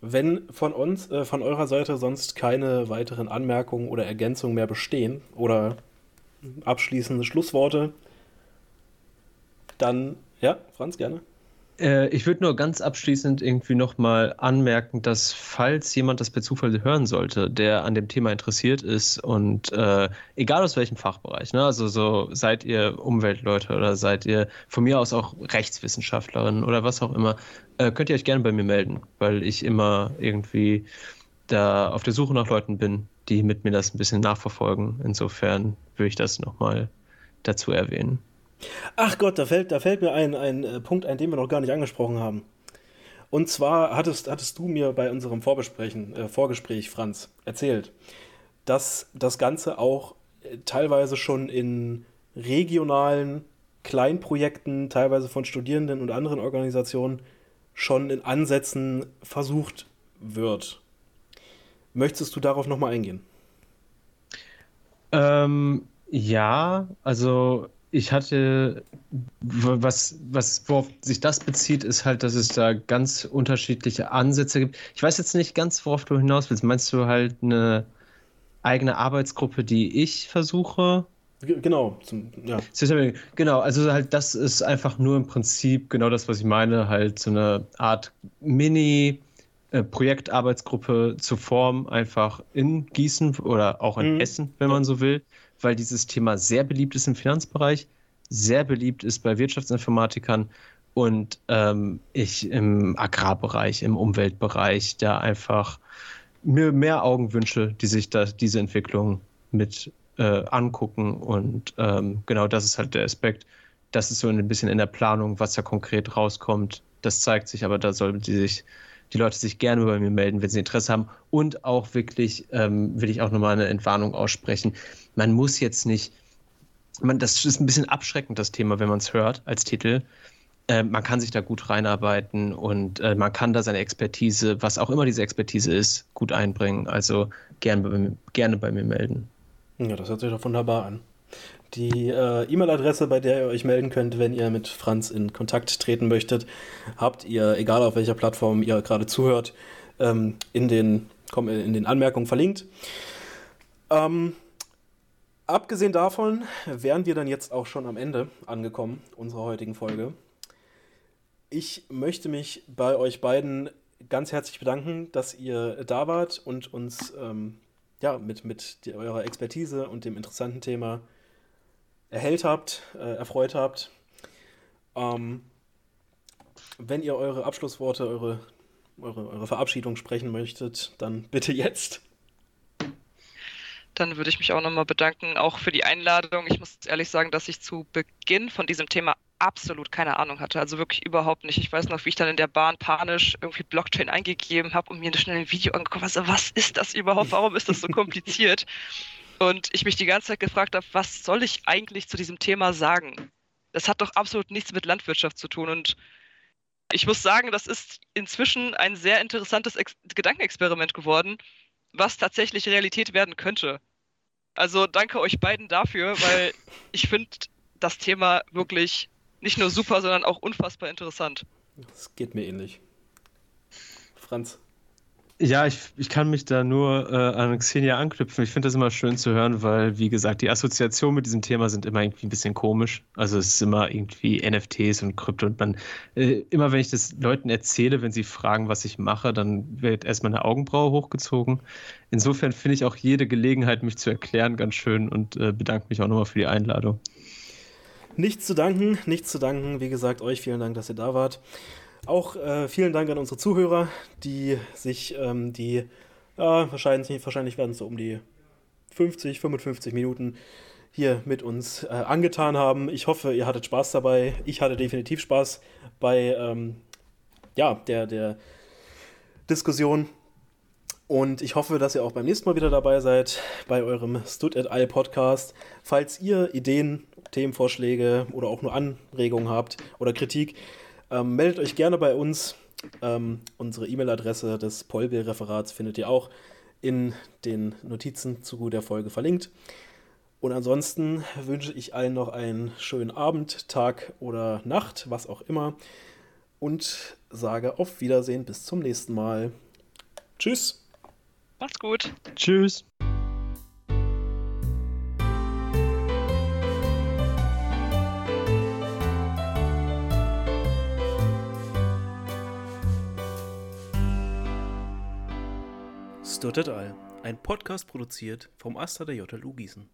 Wenn von uns, äh, von eurer Seite sonst keine weiteren Anmerkungen oder Ergänzungen mehr bestehen oder abschließende Schlussworte, dann, ja, Franz, gerne. Äh, ich würde nur ganz abschließend irgendwie nochmal anmerken, dass falls jemand das per Zufall hören sollte, der an dem Thema interessiert ist und äh, egal aus welchem Fachbereich, ne, also so seid ihr Umweltleute oder seid ihr von mir aus auch Rechtswissenschaftlerin oder was auch immer, äh, könnt ihr euch gerne bei mir melden, weil ich immer irgendwie da auf der Suche nach Leuten bin, die mit mir das ein bisschen nachverfolgen. Insofern würde ich das nochmal dazu erwähnen. Ach Gott, da fällt, da fällt mir ein, ein äh, Punkt ein, den wir noch gar nicht angesprochen haben. Und zwar hattest, hattest du mir bei unserem Vorbesprechen, äh, Vorgespräch, Franz, erzählt, dass das Ganze auch äh, teilweise schon in regionalen Kleinprojekten, teilweise von Studierenden und anderen Organisationen, schon in Ansätzen versucht wird. Möchtest du darauf nochmal eingehen? Ähm, ja, also ich hatte, was, was, worauf sich das bezieht, ist halt, dass es da ganz unterschiedliche Ansätze gibt. Ich weiß jetzt nicht ganz, worauf du hinaus willst. Meinst du halt eine eigene Arbeitsgruppe, die ich versuche? Genau, zum, ja. Genau, also halt, das ist einfach nur im Prinzip genau das, was ich meine, halt so eine Art Mini- Projektarbeitsgruppe zu formen, einfach in Gießen oder auch in mhm. Essen, wenn man so will weil dieses Thema sehr beliebt ist im Finanzbereich, sehr beliebt ist bei Wirtschaftsinformatikern und ähm, ich im Agrarbereich, im Umweltbereich da einfach mir mehr Augen wünsche, die sich da diese Entwicklung mit äh, angucken. Und ähm, genau das ist halt der Aspekt. Das ist so ein bisschen in der Planung, was da konkret rauskommt. Das zeigt sich, aber da sollten die sich die Leute sich gerne bei mir melden, wenn sie Interesse haben. Und auch wirklich ähm, will ich auch nochmal eine Entwarnung aussprechen. Man muss jetzt nicht, man, das ist ein bisschen abschreckend, das Thema, wenn man es hört als Titel. Äh, man kann sich da gut reinarbeiten und äh, man kann da seine Expertise, was auch immer diese Expertise ist, gut einbringen. Also gern, gerne bei mir melden. Ja, das hört sich doch wunderbar an. Die äh, E-Mail-Adresse, bei der ihr euch melden könnt, wenn ihr mit Franz in Kontakt treten möchtet, habt ihr, egal auf welcher Plattform ihr gerade zuhört, ähm, in, den, in den Anmerkungen verlinkt. Ähm, abgesehen davon wären wir dann jetzt auch schon am Ende angekommen unserer heutigen Folge. Ich möchte mich bei euch beiden ganz herzlich bedanken, dass ihr da wart und uns ähm, ja, mit, mit die, eurer Expertise und dem interessanten Thema erhellt habt, äh, erfreut habt. Ähm, wenn ihr eure Abschlussworte, eure, eure, eure Verabschiedung sprechen möchtet, dann bitte jetzt. Dann würde ich mich auch nochmal bedanken, auch für die Einladung. Ich muss ehrlich sagen, dass ich zu Beginn von diesem Thema absolut keine Ahnung hatte. Also wirklich überhaupt nicht. Ich weiß noch, wie ich dann in der Bahn panisch irgendwie Blockchain eingegeben habe und mir schnell ein Video angeguckt habe. Also, was ist das überhaupt? Warum ist das so kompliziert? und ich mich die ganze Zeit gefragt habe, was soll ich eigentlich zu diesem Thema sagen? Das hat doch absolut nichts mit Landwirtschaft zu tun. Und ich muss sagen, das ist inzwischen ein sehr interessantes Ex Gedankenexperiment geworden, was tatsächlich Realität werden könnte. Also danke euch beiden dafür, weil ich finde das Thema wirklich nicht nur super, sondern auch unfassbar interessant. Das geht mir ähnlich. Franz. Ja, ich, ich kann mich da nur äh, an Xenia anknüpfen. Ich finde das immer schön zu hören, weil, wie gesagt, die Assoziationen mit diesem Thema sind immer irgendwie ein bisschen komisch. Also es ist immer irgendwie NFTs und Krypto und man, äh, immer wenn ich das Leuten erzähle, wenn sie fragen, was ich mache, dann wird erstmal eine Augenbraue hochgezogen. Insofern finde ich auch jede Gelegenheit, mich zu erklären, ganz schön und äh, bedanke mich auch nochmal für die Einladung. Nichts zu danken, nichts zu danken. Wie gesagt, euch vielen Dank, dass ihr da wart. Auch äh, vielen Dank an unsere Zuhörer, die sich ähm, die, ja, wahrscheinlich, wahrscheinlich werden es so um die 50, 55 Minuten hier mit uns äh, angetan haben. Ich hoffe, ihr hattet Spaß dabei. Ich hatte definitiv Spaß bei ähm, ja, der, der Diskussion. Und ich hoffe, dass ihr auch beim nächsten Mal wieder dabei seid bei eurem Stud et al. Podcast. Falls ihr Ideen, Themenvorschläge oder auch nur Anregungen habt oder Kritik, ähm, meldet euch gerne bei uns. Ähm, unsere E-Mail-Adresse des Polbill-Referats findet ihr auch in den Notizen zu der Folge verlinkt. Und ansonsten wünsche ich allen noch einen schönen Abend, Tag oder Nacht, was auch immer. Und sage auf Wiedersehen, bis zum nächsten Mal. Tschüss. Macht's gut. Tschüss. Stuttet All, ein Podcast produziert vom Aster der JLU Gießen.